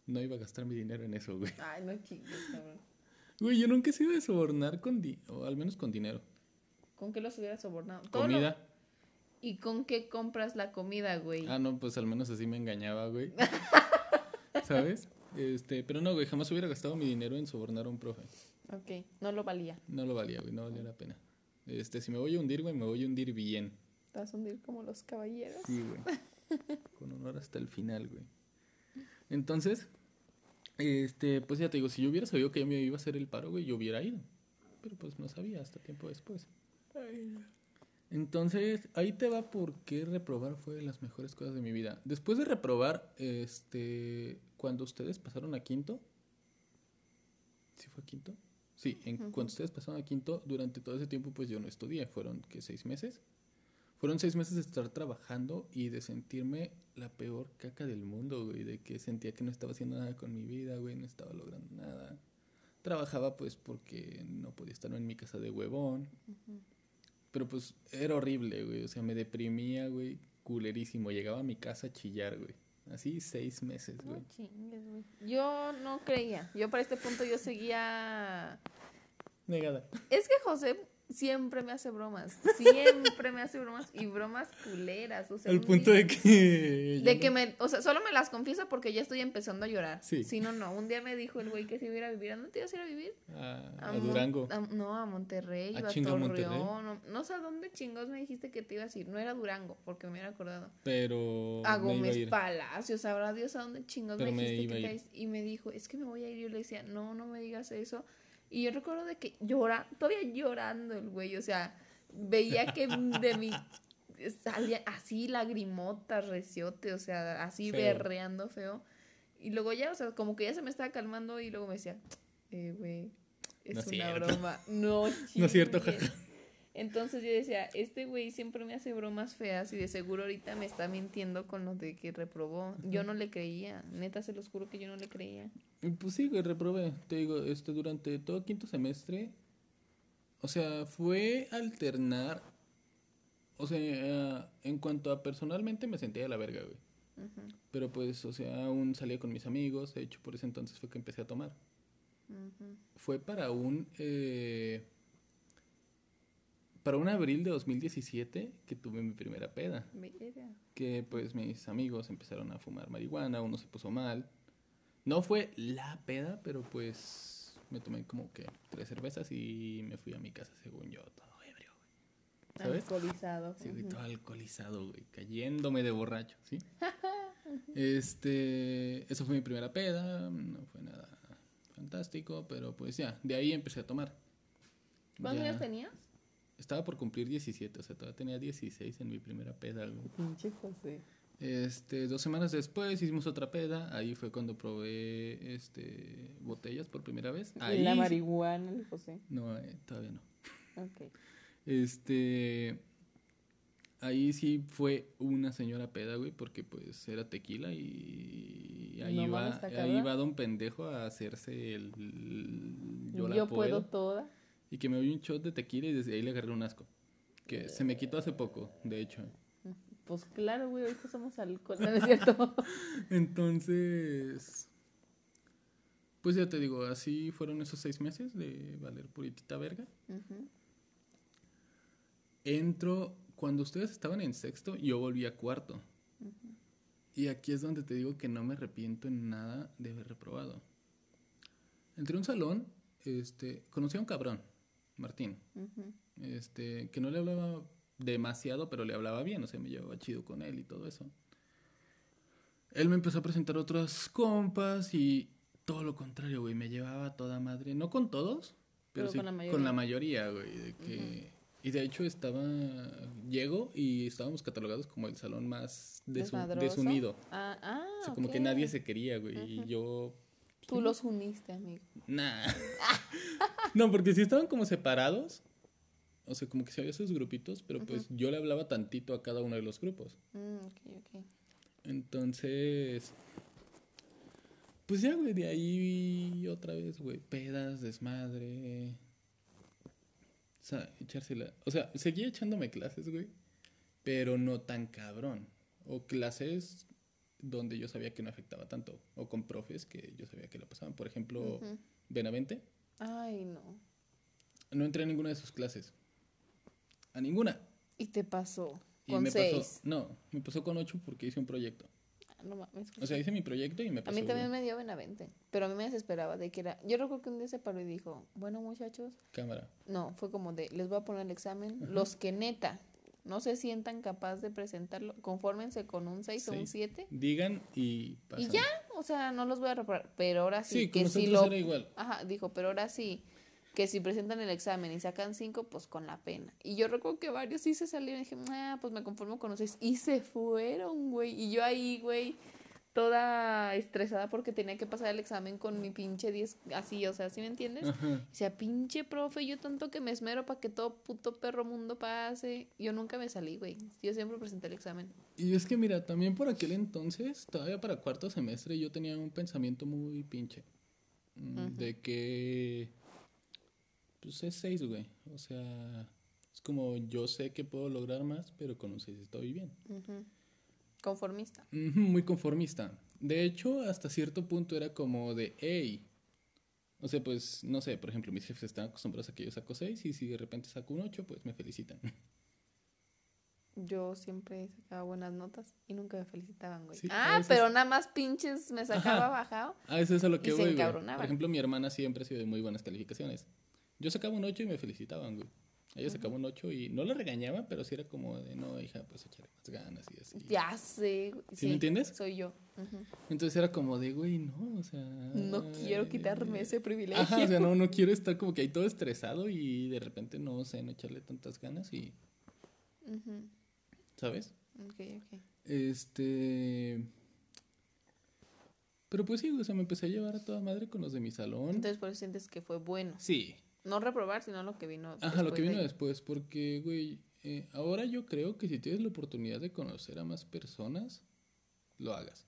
no iba a gastar mi dinero en eso, güey. Ay, no chingues, cabrón. Güey, yo nunca he sido de sobornar con di o al menos con dinero. ¿Con qué los hubiera sobornado? Todo lo- Comida. ¿Y con qué compras la comida, güey? Ah, no, pues al menos así me engañaba, güey. ¿Sabes? Este, pero no, güey, jamás hubiera gastado mi dinero en sobornar a un profe. Ok, no lo valía. No lo valía, güey, no valía la pena. Este, si me voy a hundir, güey, me voy a hundir bien. Te vas a hundir como los caballeros. Sí, güey. Con honor hasta el final, güey. Entonces, este, pues ya te digo, si yo hubiera sabido que ya me iba a hacer el paro, güey, yo hubiera ido. Pero pues no sabía hasta tiempo después. Entonces, ahí te va por qué reprobar fue de las mejores cosas de mi vida. Después de reprobar, este, cuando ustedes pasaron a quinto, ¿sí fue a quinto? Sí, en, cuando ustedes pasaron a quinto, durante todo ese tiempo, pues yo no estudié, fueron, que ¿Seis meses? Fueron seis meses de estar trabajando y de sentirme la peor caca del mundo, güey, de que sentía que no estaba haciendo nada con mi vida, güey, no estaba logrando nada. Trabajaba pues porque no podía estar en mi casa de huevón. Pero pues era horrible, güey. O sea, me deprimía, güey. Culerísimo. Llegaba a mi casa a chillar, güey. Así seis meses, güey. No chingues, güey. Yo no creía. Yo para este punto yo seguía... Negada. Es que José siempre me hace bromas. Siempre me hace bromas y bromas culeras. O sea, Al un punto día- de que... De que me, o sea, solo me las confiesa porque ya estoy empezando a llorar. Sí. Si no, no. Un día me dijo el güey que se iba a ir a vivir. ¿A dónde te ibas a ir a vivir? A, a Durango. a- no, a Monterrey, ¿A iba a chinga Torreón. Monterrey? No, no sé a dónde chingados me dijiste que te ibas a ir. No era Durango, porque me hubiera acordado. Pero... A me iba Gómez ir. Palacios, sabrá Dios a dónde chingados Pero me dijiste iba que te Y me dijo, es que me voy a ir. Y yo le decía, no, no me digas eso. Y yo recuerdo de que llora, todavía llorando el güey, o sea, veía que de mi salía así lagrimotas, reciote, o sea, así Feo. berreando feo. Y luego ya, o sea, como que ya se me estaba calmando y luego me decía, eh, güey, es No una cierto. broma. No, No es cierto, chingues". jaja. Entonces yo decía, este güey siempre me hace bromas feas y de seguro ahorita me está mintiendo con lo de que reprobó. Yo no le creía, neta se los juro que yo no le creía. Pues sí, güey, reprobé. Te digo, este, durante todo quinto semestre, o sea, fue alternar. O sea, en cuanto a personalmente me sentía de la verga, güey. Pero pues, o sea, aún salía con mis amigos. De hecho, por ese entonces fue que empecé a tomar. Fue para un. eh, para un abril de 2017 que tuve mi primera peda. Que pues mis amigos empezaron a fumar marihuana, uno se puso mal. No fue la peda, pero pues me tomé como que tres cervezas y me fui a mi casa según yo, todo ebrio, güey. ¿Sabes? Alcoholizado. Sí, güey, ujú. todo alcoholizado, güey, cayéndome de borracho, ¿sí? este, eso fue mi primera peda, no fue nada fantástico, pero pues ya, de ahí empecé a tomar. ¿Cuántos años tenías? Estaba por cumplir 17, o sea, todavía tenía 16 en mi primera peda. Pinche José. Este, dos semanas después hicimos otra peda. Ahí fue cuando probé este botellas por primera vez. Ahí La marihuana, el José. No, eh, todavía no. Ok. Este ahí sí fue una señora peda, güey, porque pues era tequila y ahí No está ahí iba don pendejo a hacerse el, el- yo, Yo, la puedo puedo toda. Y que me dio un shot de tequila y desde ahí le agarré un asco. Que se me quitó hace poco, de hecho. Pues claro, güey, ahorita somos alcohol. No, es cierto. Entonces, pues ya te digo, así fueron esos seis meses de valer puritita verga. Entro, cuando ustedes estaban en sexto, yo volví a cuarto. Y aquí es donde te digo que no me arrepiento en nada de haber reprobado. Entré a un salón, este, conocí a un cabrón, Martín, Ujú. este, que no le hablaba demasiado, pero le hablaba bien, o sea, me llevaba chido con él y todo eso. Él me empezó a presentar otras compas y todo lo contrario, güey, me llevaba toda madre, no con todos, pero, Pero sí con la mayoría. con la mayoría, güey, de que... Y de hecho estaba, llego y estábamos catalogados como el salón más desu- desunido. Ah, ah, O sea, como ok. que nadie se quería, güey, y yo... Tú los uniste, amigo. Nah. no, porque si estaban como separados. O sea, como que se había sus grupitos, pero pues yo le hablaba tantito a cada uno de los grupos. Mm, ok, ok. Entonces. Pues ya, güey, de ahí otra vez, güey. Pedas, desmadre. O sea, echársela. O sea, seguía echándome clases, güey. Pero no tan cabrón. O clases donde yo sabía que no afectaba tanto. O con profes que yo sabía que la pasaban. Por ejemplo. Benavente. Ay, no. No entré a ninguna de sus clases. A ninguna. Y te pasó Y con me seis. pasó. No, me pasó con ocho porque hice un proyecto. no mames. O sea, hice mi proyecto y me A pasó. mí también me dio Benavente, pero a mí me desesperaba de que era... Yo recuerdo que un día se paró y dijo, bueno muchachos, Cámara. no, fue como de, les voy a poner el examen, los que neta no se sientan capaz de presentarlo, confórmense con un 6 o un Sí. 7 Digan y pasan. y ya, o sea, no los voy a reparar, pero ahora sí, Sí, que si lo... era igual. Ajá, dijo, pero ahora sí, que si presentan el examen y sacan 5, pues con la pena. Y yo recuerdo que varios sí se salieron y dije, ah, pues me conformo con los 6 y se fueron, güey, y yo ahí, güey, toda estresada porque tenía que pasar el examen con mi pinche 10 así, o sea, ¿sí me entiendes? Ajá. O sea, pinche profe, yo tanto que me esmero para que todo puto perro mundo pase. Yo nunca me salí, güey. Yo siempre presenté el examen. Y es que mira, también por aquel entonces, todavía para cuarto semestre, yo tenía un pensamiento muy pinche. Mm. De que. Pues es 6, güey. O sea, es como yo sé que puedo lograr más, pero con un 6 estoy bien. Ujú. Conformista. Muy conformista. De hecho, hasta cierto punto era como de, hey. O sea, pues, no sé, por ejemplo, mis jefes están acostumbrados a que yo saco 6 y si de repente saco un 8, pues me felicitan. Yo siempre sacaba buenas notas y nunca me felicitaban, güey. Sí, ah, veces- pero nada más pinches me sacaba Ajá. bajado. Ah, eso es a lo que Y se voy, güey. Por ejemplo, mi hermana siempre ha sido de muy buenas calificaciones. Yo sacaba un 8 y me felicitaban, güey. Ella sacaba un 8 y no la regañaba, pero sí era como de, no, hija, pues échale más ganas y así. Ya sé. güey. ¿Sí me entiendes? Soy yo. Entonces era como de, güey, no, o sea... No quiero quitarme ese privilegio. Ajá, o sea, no, no quiero estar como que ahí todo estresado y de repente no sé, no echarle tantas ganas y. ¿sabes? Ok, ok. Este... Pero pues sí, o sea, me empecé a llevar a toda madre con los de mi salón. Entonces por eso sientes que fue bueno. Sí, No reprobar, sino lo que vino. Ajá, lo después que vino de- después, porque, güey, eh, ahora yo creo que si tienes la oportunidad de conocer a más personas, lo hagas.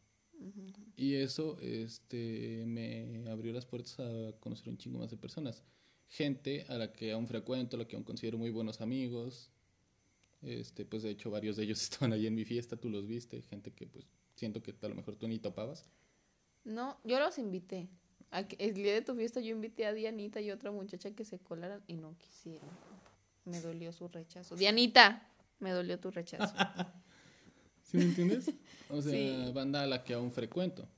Y eso, este, me abrió las puertas a conocer un chingo más de personas. Gente a la que aún frecuento, a la que aún considero muy buenos amigos. Este, pues de hecho varios de ellos estaban ahí en mi fiesta, tú los viste. Gente que pues siento que a lo mejor tú ni topabas. No, yo los invité. El día de tu fiesta yo invité a Dianita y otra muchacha que se colaran y no quisieron. Me dolió su rechazo. Dianita, me dolió tu rechazo. ¿Sí me entiendes? O sea, Sí. banda a la que aún frecuento.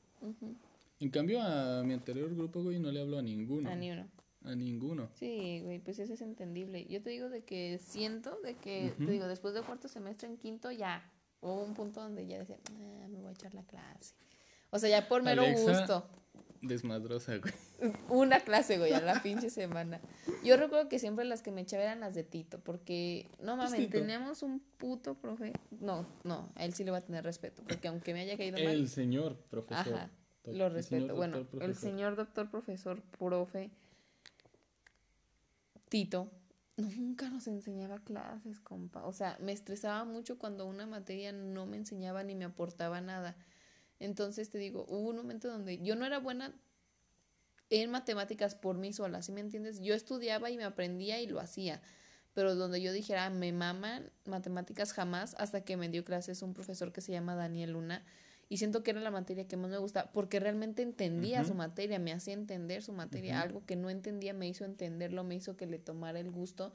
En cambio, a mi anterior grupo, güey, no le hablo a ninguno. A ni uno. A ninguno. Sí, güey, pues eso es entendible. Yo te digo de que siento de que, te digo, después de cuarto semestre en quinto ya hubo un punto donde ya decía, "Ah, me voy a echar la clase. O sea, ya por mero Alexa. gusto. Desmadrosa, güey. Una clase, güey, a la pinche semana. Yo recuerdo que siempre las que me echaba eran las de Tito, porque, no mames, Tito? teníamos un puto profe. No, no, a él sí le va a tener respeto, porque aunque me haya caído mal, El señor profesor. Ajá, lo el respeto. Bueno, doctor el profesor. señor doctor, profesor, profe, Tito, nunca nos enseñaba clases, compa. O sea, me estresaba mucho cuando una materia no me enseñaba ni me aportaba nada. Entonces te digo, hubo un momento donde yo no era buena en matemáticas por mí sola, ¿sí me entiendes? Yo estudiaba y me aprendía y lo hacía, pero donde yo dijera, me maman matemáticas jamás, hasta que me dio clases un profesor que se llama Daniel Luna, y siento que era la materia que más me gustaba, porque realmente entendía su materia, me hacía entender su materia, algo que no entendía me hizo entenderlo, me hizo que le tomara el gusto,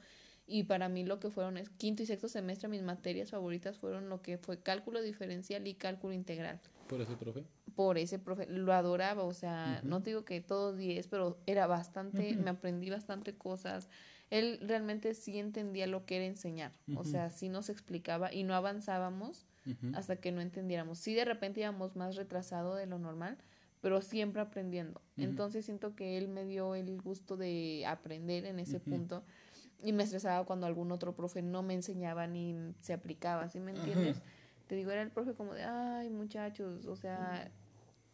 y para mí lo que fueron es quinto y sexto semestre, mis materias favoritas fueron lo que fue cálculo diferencial y cálculo integral Por ese profe. por ese profe, lo adoraba, o sea, no te digo que todos 10, pero era bastante, me aprendí bastante cosas. Él realmente sí entendía lo que era enseñar, o sea, sí nos explicaba y no avanzábamos hasta que no entendiéramos. Sí, de repente íbamos más retrasado de lo normal, pero siempre aprendiendo. Entonces siento que él me dio el gusto de aprender en ese punto y me estresaba cuando algún otro profe no me enseñaba ni se aplicaba, ¿sí me entiendes? Te digo, era el profe como de, ay, muchachos, o sea,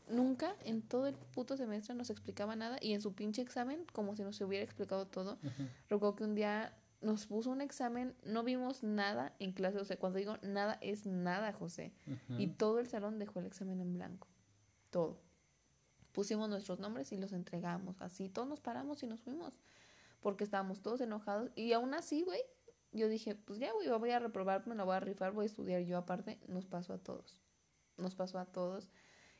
nunca en todo el puto semestre nos explicaba nada y en su pinche examen, como si nos hubiera explicado todo, Ajá. recuerdo que un día nos puso un examen, no vimos nada en clase, o sea, cuando digo nada es nada, José, y todo el salón dejó el examen en blanco, todo. Pusimos nuestros nombres y los entregamos, así, todos nos paramos y nos fuimos, porque estábamos todos enojados y aún así, güey, yo dije, pues ya, güey, voy a reprobar, me lo voy a rifar, voy a estudiar yo aparte, nos pasó a todos, nos pasó a todos,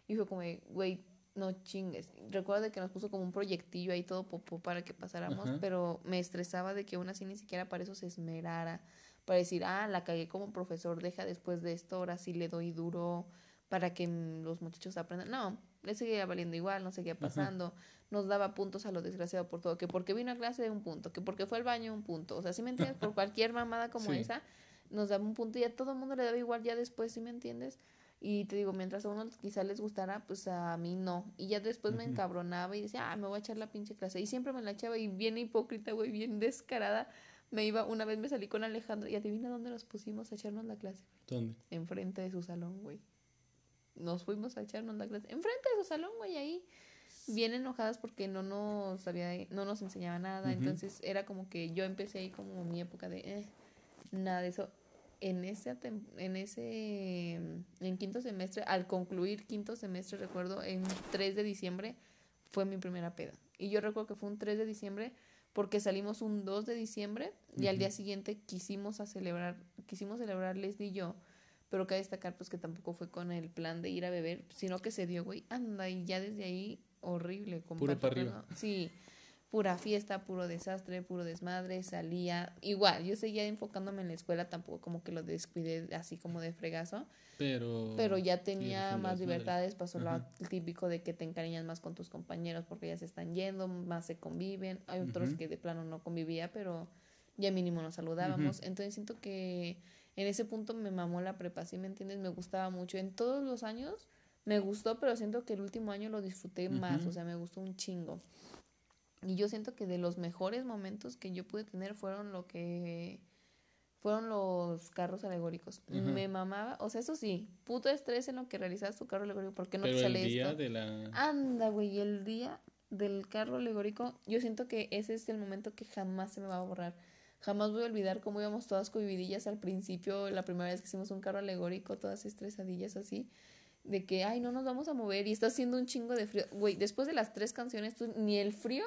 y fue como, güey, no chingues. Recuerdo que nos puso como un proyectillo ahí todo popó para que pasáramos, Ajá. pero me estresaba de que aún así ni siquiera para eso se esmerara, para decir, ah, la cagué como profesor, deja después de esto, ahora sí le doy duro, para que los muchachos aprendan. No, le seguía valiendo igual, no seguía pasando. Nos daba puntos a lo desgraciado por todo. Que porque vino a clase, un punto. Que porque fue al baño, un punto. O sea, ¿sí me entiendes? Por cualquier mamada como Sí. esa, nos daba un punto y a todo el mundo le daba igual ya después, ¿sí me entiendes? Y te digo, mientras a uno quizá les gustara, pues a mí no. Y ya después me encabronaba y decía, ah, me voy a echar la pinche clase. Y siempre me la echaba y bien hipócrita, güey, bien descarada. Me iba, una vez me salí con Alejandro y adivina dónde nos pusimos a echarnos la clase. ¿Dónde? Enfrente de su salón, güey. Nos fuimos a echarnos la clase. Enfrente de su salón, güey, ahí. Bien enojadas porque no nos había, no nos enseñaba nada. Entonces era como que yo empecé ahí como mi época de eh, nada de eso. En ese, en ese, en quinto semestre, al concluir quinto semestre, recuerdo, en 3 de diciembre, fue mi primera peda. Y yo recuerdo que fue un 3 de diciembre porque salimos un 2 de diciembre y al día siguiente quisimos a celebrar, quisimos celebrar Leslie y yo, pero cabe destacar pues que tampoco fue con el plan de ir a beber, sino que se dio, güey, anda, y ya desde ahí horrible. Puro comparto, pa' arriba. ¿no? Sí, pura fiesta, puro desastre, puro desmadre, salía, igual, yo seguía enfocándome en la escuela, tampoco como que lo descuidé así como de fregazo, Pero... pero ya tenía más libertades, pasó lo típico de que te encariñas más con tus compañeros porque ya se están yendo, más se conviven, hay otros que de plano no convivía, pero ya mínimo nos saludábamos, entonces siento que en ese punto me mamó la prepa, ¿sí me entiendes? Me gustaba mucho, en todos los años me gustó, pero siento que el último año lo disfruté más, o sea, me gustó un chingo. Y yo siento que de los mejores momentos que yo pude tener fueron lo que fueron los carros alegóricos. Me mamaba, o sea, eso sí, puto estrés en lo que realizabas tu carro alegórico, porque no Pero te el sale día esto? de la... Anda, güey, el día del carro alegórico, yo siento que ese es el momento que jamás se me va a borrar. Jamás voy a olvidar cómo íbamos todas cohividillas al principio, la primera vez que hicimos un carro alegórico, todas estresadillas así, de que, ay, no nos vamos a mover y está haciendo un chingo de frío. Güey, después de las tres canciones, tú, ni el frío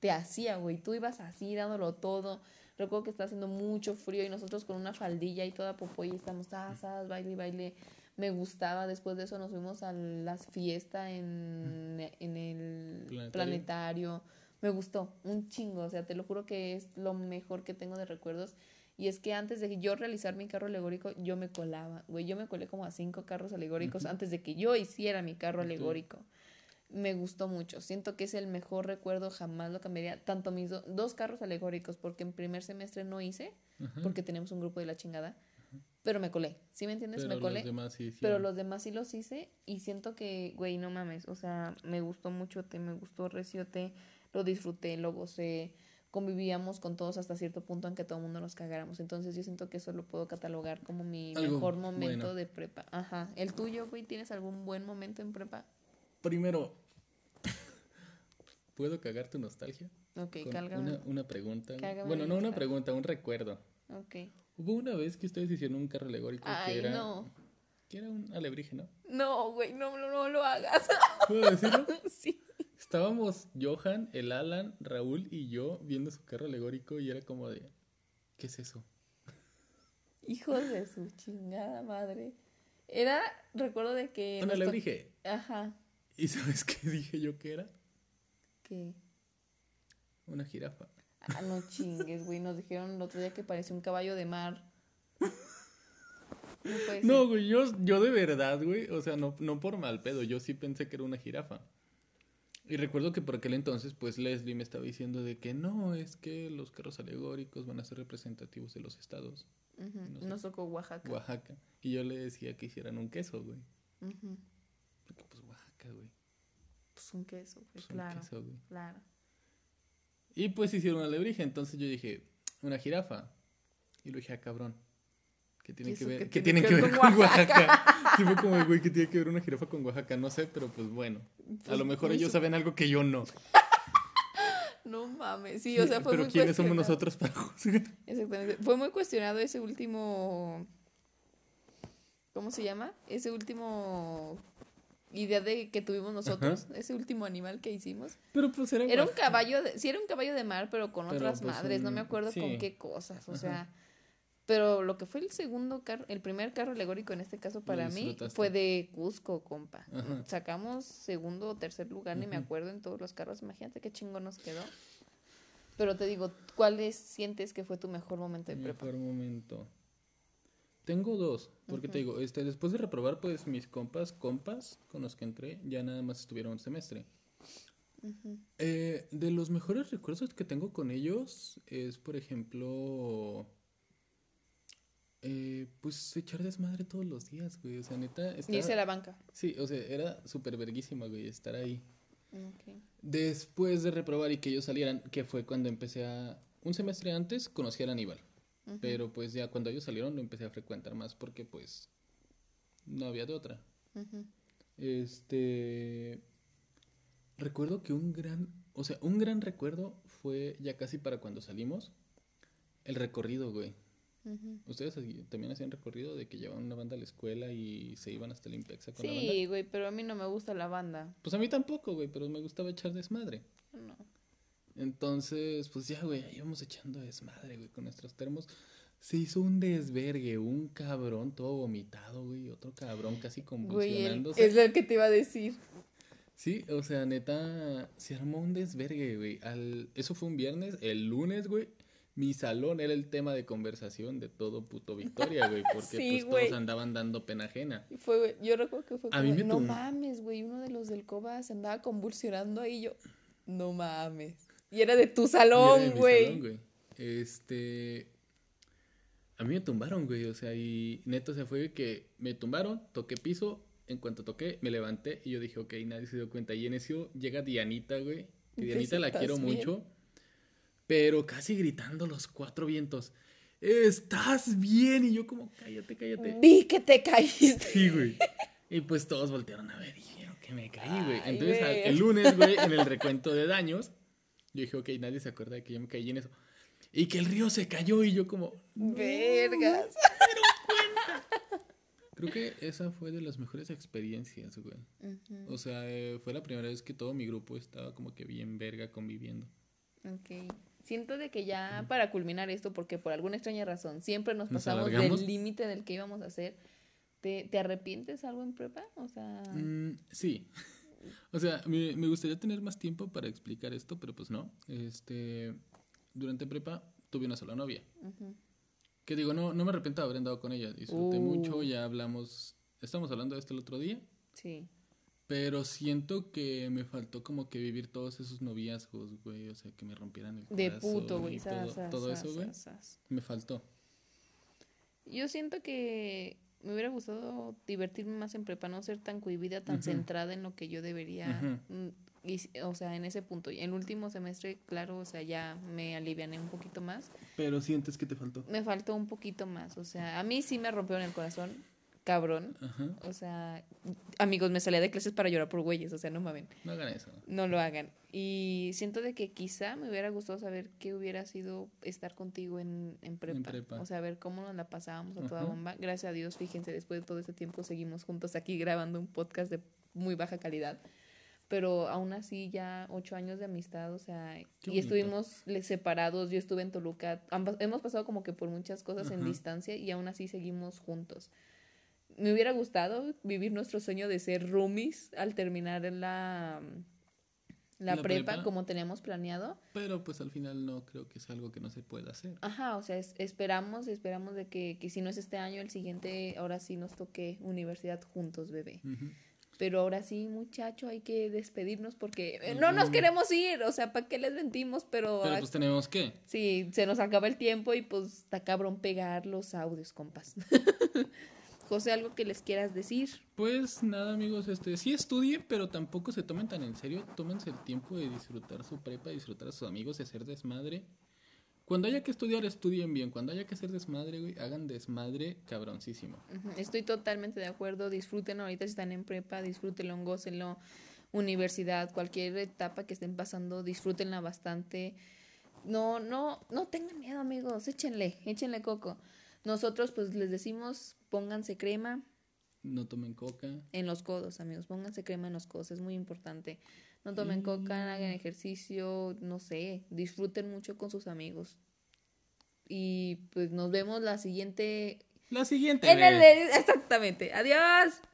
te hacía, güey, tú ibas así dándolo todo. Recuerdo que estaba haciendo mucho frío y nosotros con una faldilla y toda popó y estamos asas, baile y baile. Me gustaba, después de eso nos fuimos a la fiesta en, en el Planetario. planetario. Me gustó un chingo, o sea, te lo juro que es lo mejor que tengo de recuerdos. Y es que antes de yo realizar mi carro alegórico, yo me colaba, güey, yo me colé como a cinco carros alegóricos antes de que yo hiciera mi carro alegórico. Me gustó mucho, siento que es el mejor recuerdo, jamás lo cambiaría. Tanto mis do- dos carros alegóricos, porque en primer semestre no hice, porque teníamos un grupo de la chingada, pero me colé, ¿sí me entiendes? Pero me colé. los demás sí Pero los demás sí los hice y siento que, güey, no mames, o sea, me gustó mucho, te, me gustó Reciote, lo disfruté, lo gocé, convivíamos con todos hasta cierto punto en que todo el mundo nos cagáramos. Entonces yo siento que eso lo puedo catalogar como mi Algo mejor momento bueno. de prepa. Ajá. ¿El tuyo, güey? ¿Tienes algún buen momento en prepa? Primero, ¿puedo cagar tu nostalgia? Ok, una, una pregunta. Cágame Bueno, no una pregunta, un recuerdo. Ok. Hubo una vez que ustedes hicieron un carro alegórico Ay, que era... no. Que era un alebrije, ¿no? No, güey, no, no, no lo hagas. ¿Puedo decirlo? sí. Estábamos Johan, el Alan, Raúl y yo viendo su carro alegórico y era como de... ¿Qué es eso? Hijos de su chingada madre. Era, recuerdo de que... Nos to- alebrije. Ajá. ¿Y sabes qué dije yo que era? Que... Una jirafa. Ah, no chingues, güey. Nos dijeron el otro día que parecía un caballo de mar. No. No, güey, yo, yo de verdad, güey, o sea, no, no por mal pedo, yo sí pensé que era una jirafa. Y recuerdo que por aquel entonces, pues Leslie me estaba diciendo de que no, es que los carros alegóricos van a ser representativos de los estados, no sé. Nos tocó Oaxaca. Oaxaca. Y yo le decía que hicieran un queso, güey. Porque pues Oaxaca, güey. Pues un queso, güey. Pues un claro, queso, güey. claro. Y pues hicieron una alebrije, entonces yo dije, una jirafa. Y lo dije, ah, cabrón. ¿Qué tiene ¿Y que ver, qué ¿qué tiene tienen que ver con Oaxaca? Sí, fue como, güey, ¿qué tiene que ver una jirafa con Oaxaca? No sé, pero pues bueno. A Pues, lo mejor ellos saben algo que yo no. No mames. Sí, o sea, fue pero muy ¿quiénes somos nosotros para juzgar? Exactamente. Fue muy cuestionado ese último. ¿Cómo se llama? Ese último idea de que tuvimos nosotros, ese último animal que hicimos. Pero pues era, Era un Oaxaca. caballo, de, sí era un caballo de mar, pero con Pero, otras pues, madres, no me acuerdo sí. con qué cosas, o Ajá. sea, pero lo que fue el segundo carro, el primer carro alegórico en este caso para mí fue de Cusco, compa. Ajá. Sacamos segundo o tercer lugar, ni me acuerdo en todos los carros, imagínate qué chingo nos quedó. Pero te digo, ¿cuál es, sientes que fue tu mejor momento de prepa? Mejor momento. Tengo dos, porque te digo, este, después de reprobar, pues mis compas, compas con los que entré, ya nada más estuvieron un semestre. Eh, de los mejores recuerdos que tengo con ellos es, por ejemplo, eh, pues echar desmadre todos los días, güey. O sea, neta. Estaba... Irse a la banca. Sí, o sea, era súper verguísima, güey, estar ahí. Después de reprobar y que ellos salieran, que fue cuando empecé a. Un semestre antes conocí a Aníbal. Pero pues ya cuando ellos salieron lo empecé a frecuentar más porque pues no había de otra. Este. Recuerdo que un gran. O sea, un gran recuerdo fue ya casi para cuando salimos. El recorrido, güey. ¿Ustedes también hacían recorrido de que llevaban una banda a la escuela y se iban hasta el Impexa con la banda? Sí, güey, pero a mí no me gusta la banda. Pues a mí tampoco, güey, pero me gustaba echar desmadre. No. Entonces, pues ya, güey, ahí íbamos echando desmadre, güey, con nuestros termos. Se hizo un desvergue, un cabrón todo vomitado, güey, otro cabrón casi convulsionándose. Güey, es lo que te iba a decir. Sí, o sea, neta, se armó un desvergue, güey. Al... Eso fue un viernes, el lunes, güey mi salón era el tema de conversación de todo puto Victoria, güey, porque pues todos andaban dando pena ajena. Fue, güey, yo recuerdo que fue como, no mames, güey, uno de los del Coba se andaba convulsionando ahí yo, no mames. Y era de tu salón, güey. Este, a mí me tumbaron, güey, o sea, y neto se fue que me tumbaron, toqué piso, en cuanto toqué, me levanté y yo dije, ok, nadie se dio cuenta. Y en eso llega Dianita, güey, que Dianita la quiero mucho pero casi gritando los cuatro vientos. ¿Estás bien? Y yo como, cállate, cállate. Vi que te caíste. Sí, güey. Y pues todos voltearon a ver y dijeron que me caí, güey. Entonces, el lunes, güey, en el recuento de daños, yo dije, ok, nadie se acuerda de que yo me caí en eso. Y que el río se cayó y yo como... Vergas. Creo que esa fue de las mejores experiencias, güey. O sea, eh, fue la primera vez que todo mi grupo estaba como que bien verga conviviendo. Ok siento de que ya para culminar esto, porque por alguna extraña razón siempre nos pasamos del límite del que íbamos a hacer, ¿te, ¿te, arrepientes algo en prepa? O sea... Mm, sí. O sea, me, me, gustaría tener más tiempo para explicar esto, pero pues no. Este, durante prepa tuve una sola novia. Que digo, no, no me arrepiento de haber andado con ella. Disfruté mucho, uh. ya hablamos, estamos hablando de esto el otro día. Sí. Pero siento que me faltó como que vivir todos esos noviazgos, güey. O sea, que me rompieran el corazón. De puto, güey. Todo, eso, güey. Me faltó. Yo siento que me hubiera gustado divertirme más en prepa, no ser tan cohibida, tan centrada en lo que yo debería. Mm, y, o sea, en ese punto. Y en el último semestre, claro, o sea, ya me aliviané un poquito más. Pero sientes que te faltó. Me faltó un poquito más. O sea, a mí sí me rompieron el corazón cabrón. O sea, amigos, me salía de clases para llorar por güeyes, o sea, no mamen. No hagan eso. No lo hagan. Y siento de que quizá me hubiera gustado saber qué hubiera sido estar contigo en, en, prepa. O sea, ver cómo nos la pasábamos a toda bomba. Gracias a Dios, fíjense, después de todo este tiempo seguimos juntos aquí grabando un podcast de muy baja calidad. Pero aún así ya ocho años de amistad, o sea, y estuvimos separados, yo estuve en Toluca, hemos pasado como que por muchas cosas en distancia y aún así seguimos juntos me hubiera gustado vivir nuestro sueño de ser roomies al terminar la, la, prepa, como teníamos planeado. Pero pues al final no creo que es algo que no se pueda hacer. Ajá, o sea, esperamos, esperamos de que, que, si no es este año, el siguiente, ahora sí nos toque universidad juntos, bebé. Pero ahora sí, muchacho, hay que despedirnos porque eh, no nos queremos ir, o sea, ¿para qué les mentimos? Pero, Pero pues tenemos que. Sí, se nos acaba el tiempo y pues está cabrón pegar los audios, compas. José, algo que les quieras decir. Pues nada, amigos, este, sí estudien, pero tampoco se tomen tan en serio. Tómense el tiempo de disfrutar su prepa, disfrutar a sus amigos y hacer desmadre. Cuando haya que estudiar, estudien bien. Cuando haya que hacer desmadre, güey, hagan desmadre cabroncísimo. Estoy totalmente de acuerdo. Disfruten ahorita si están en prepa, disfrútenlo, gócenlo. Universidad, cualquier etapa que estén pasando, disfrútenla bastante. No, no, no tengan miedo, amigos. Échenle, échenle coco. Nosotros, pues les decimos, pónganse crema. No tomen coca. En los codos, amigos, pónganse crema en los codos, es muy importante. No tomen coca, hagan ejercicio, no sé, disfruten mucho con sus amigos. Y pues nos vemos la siguiente. La siguiente. exactamente. Adiós.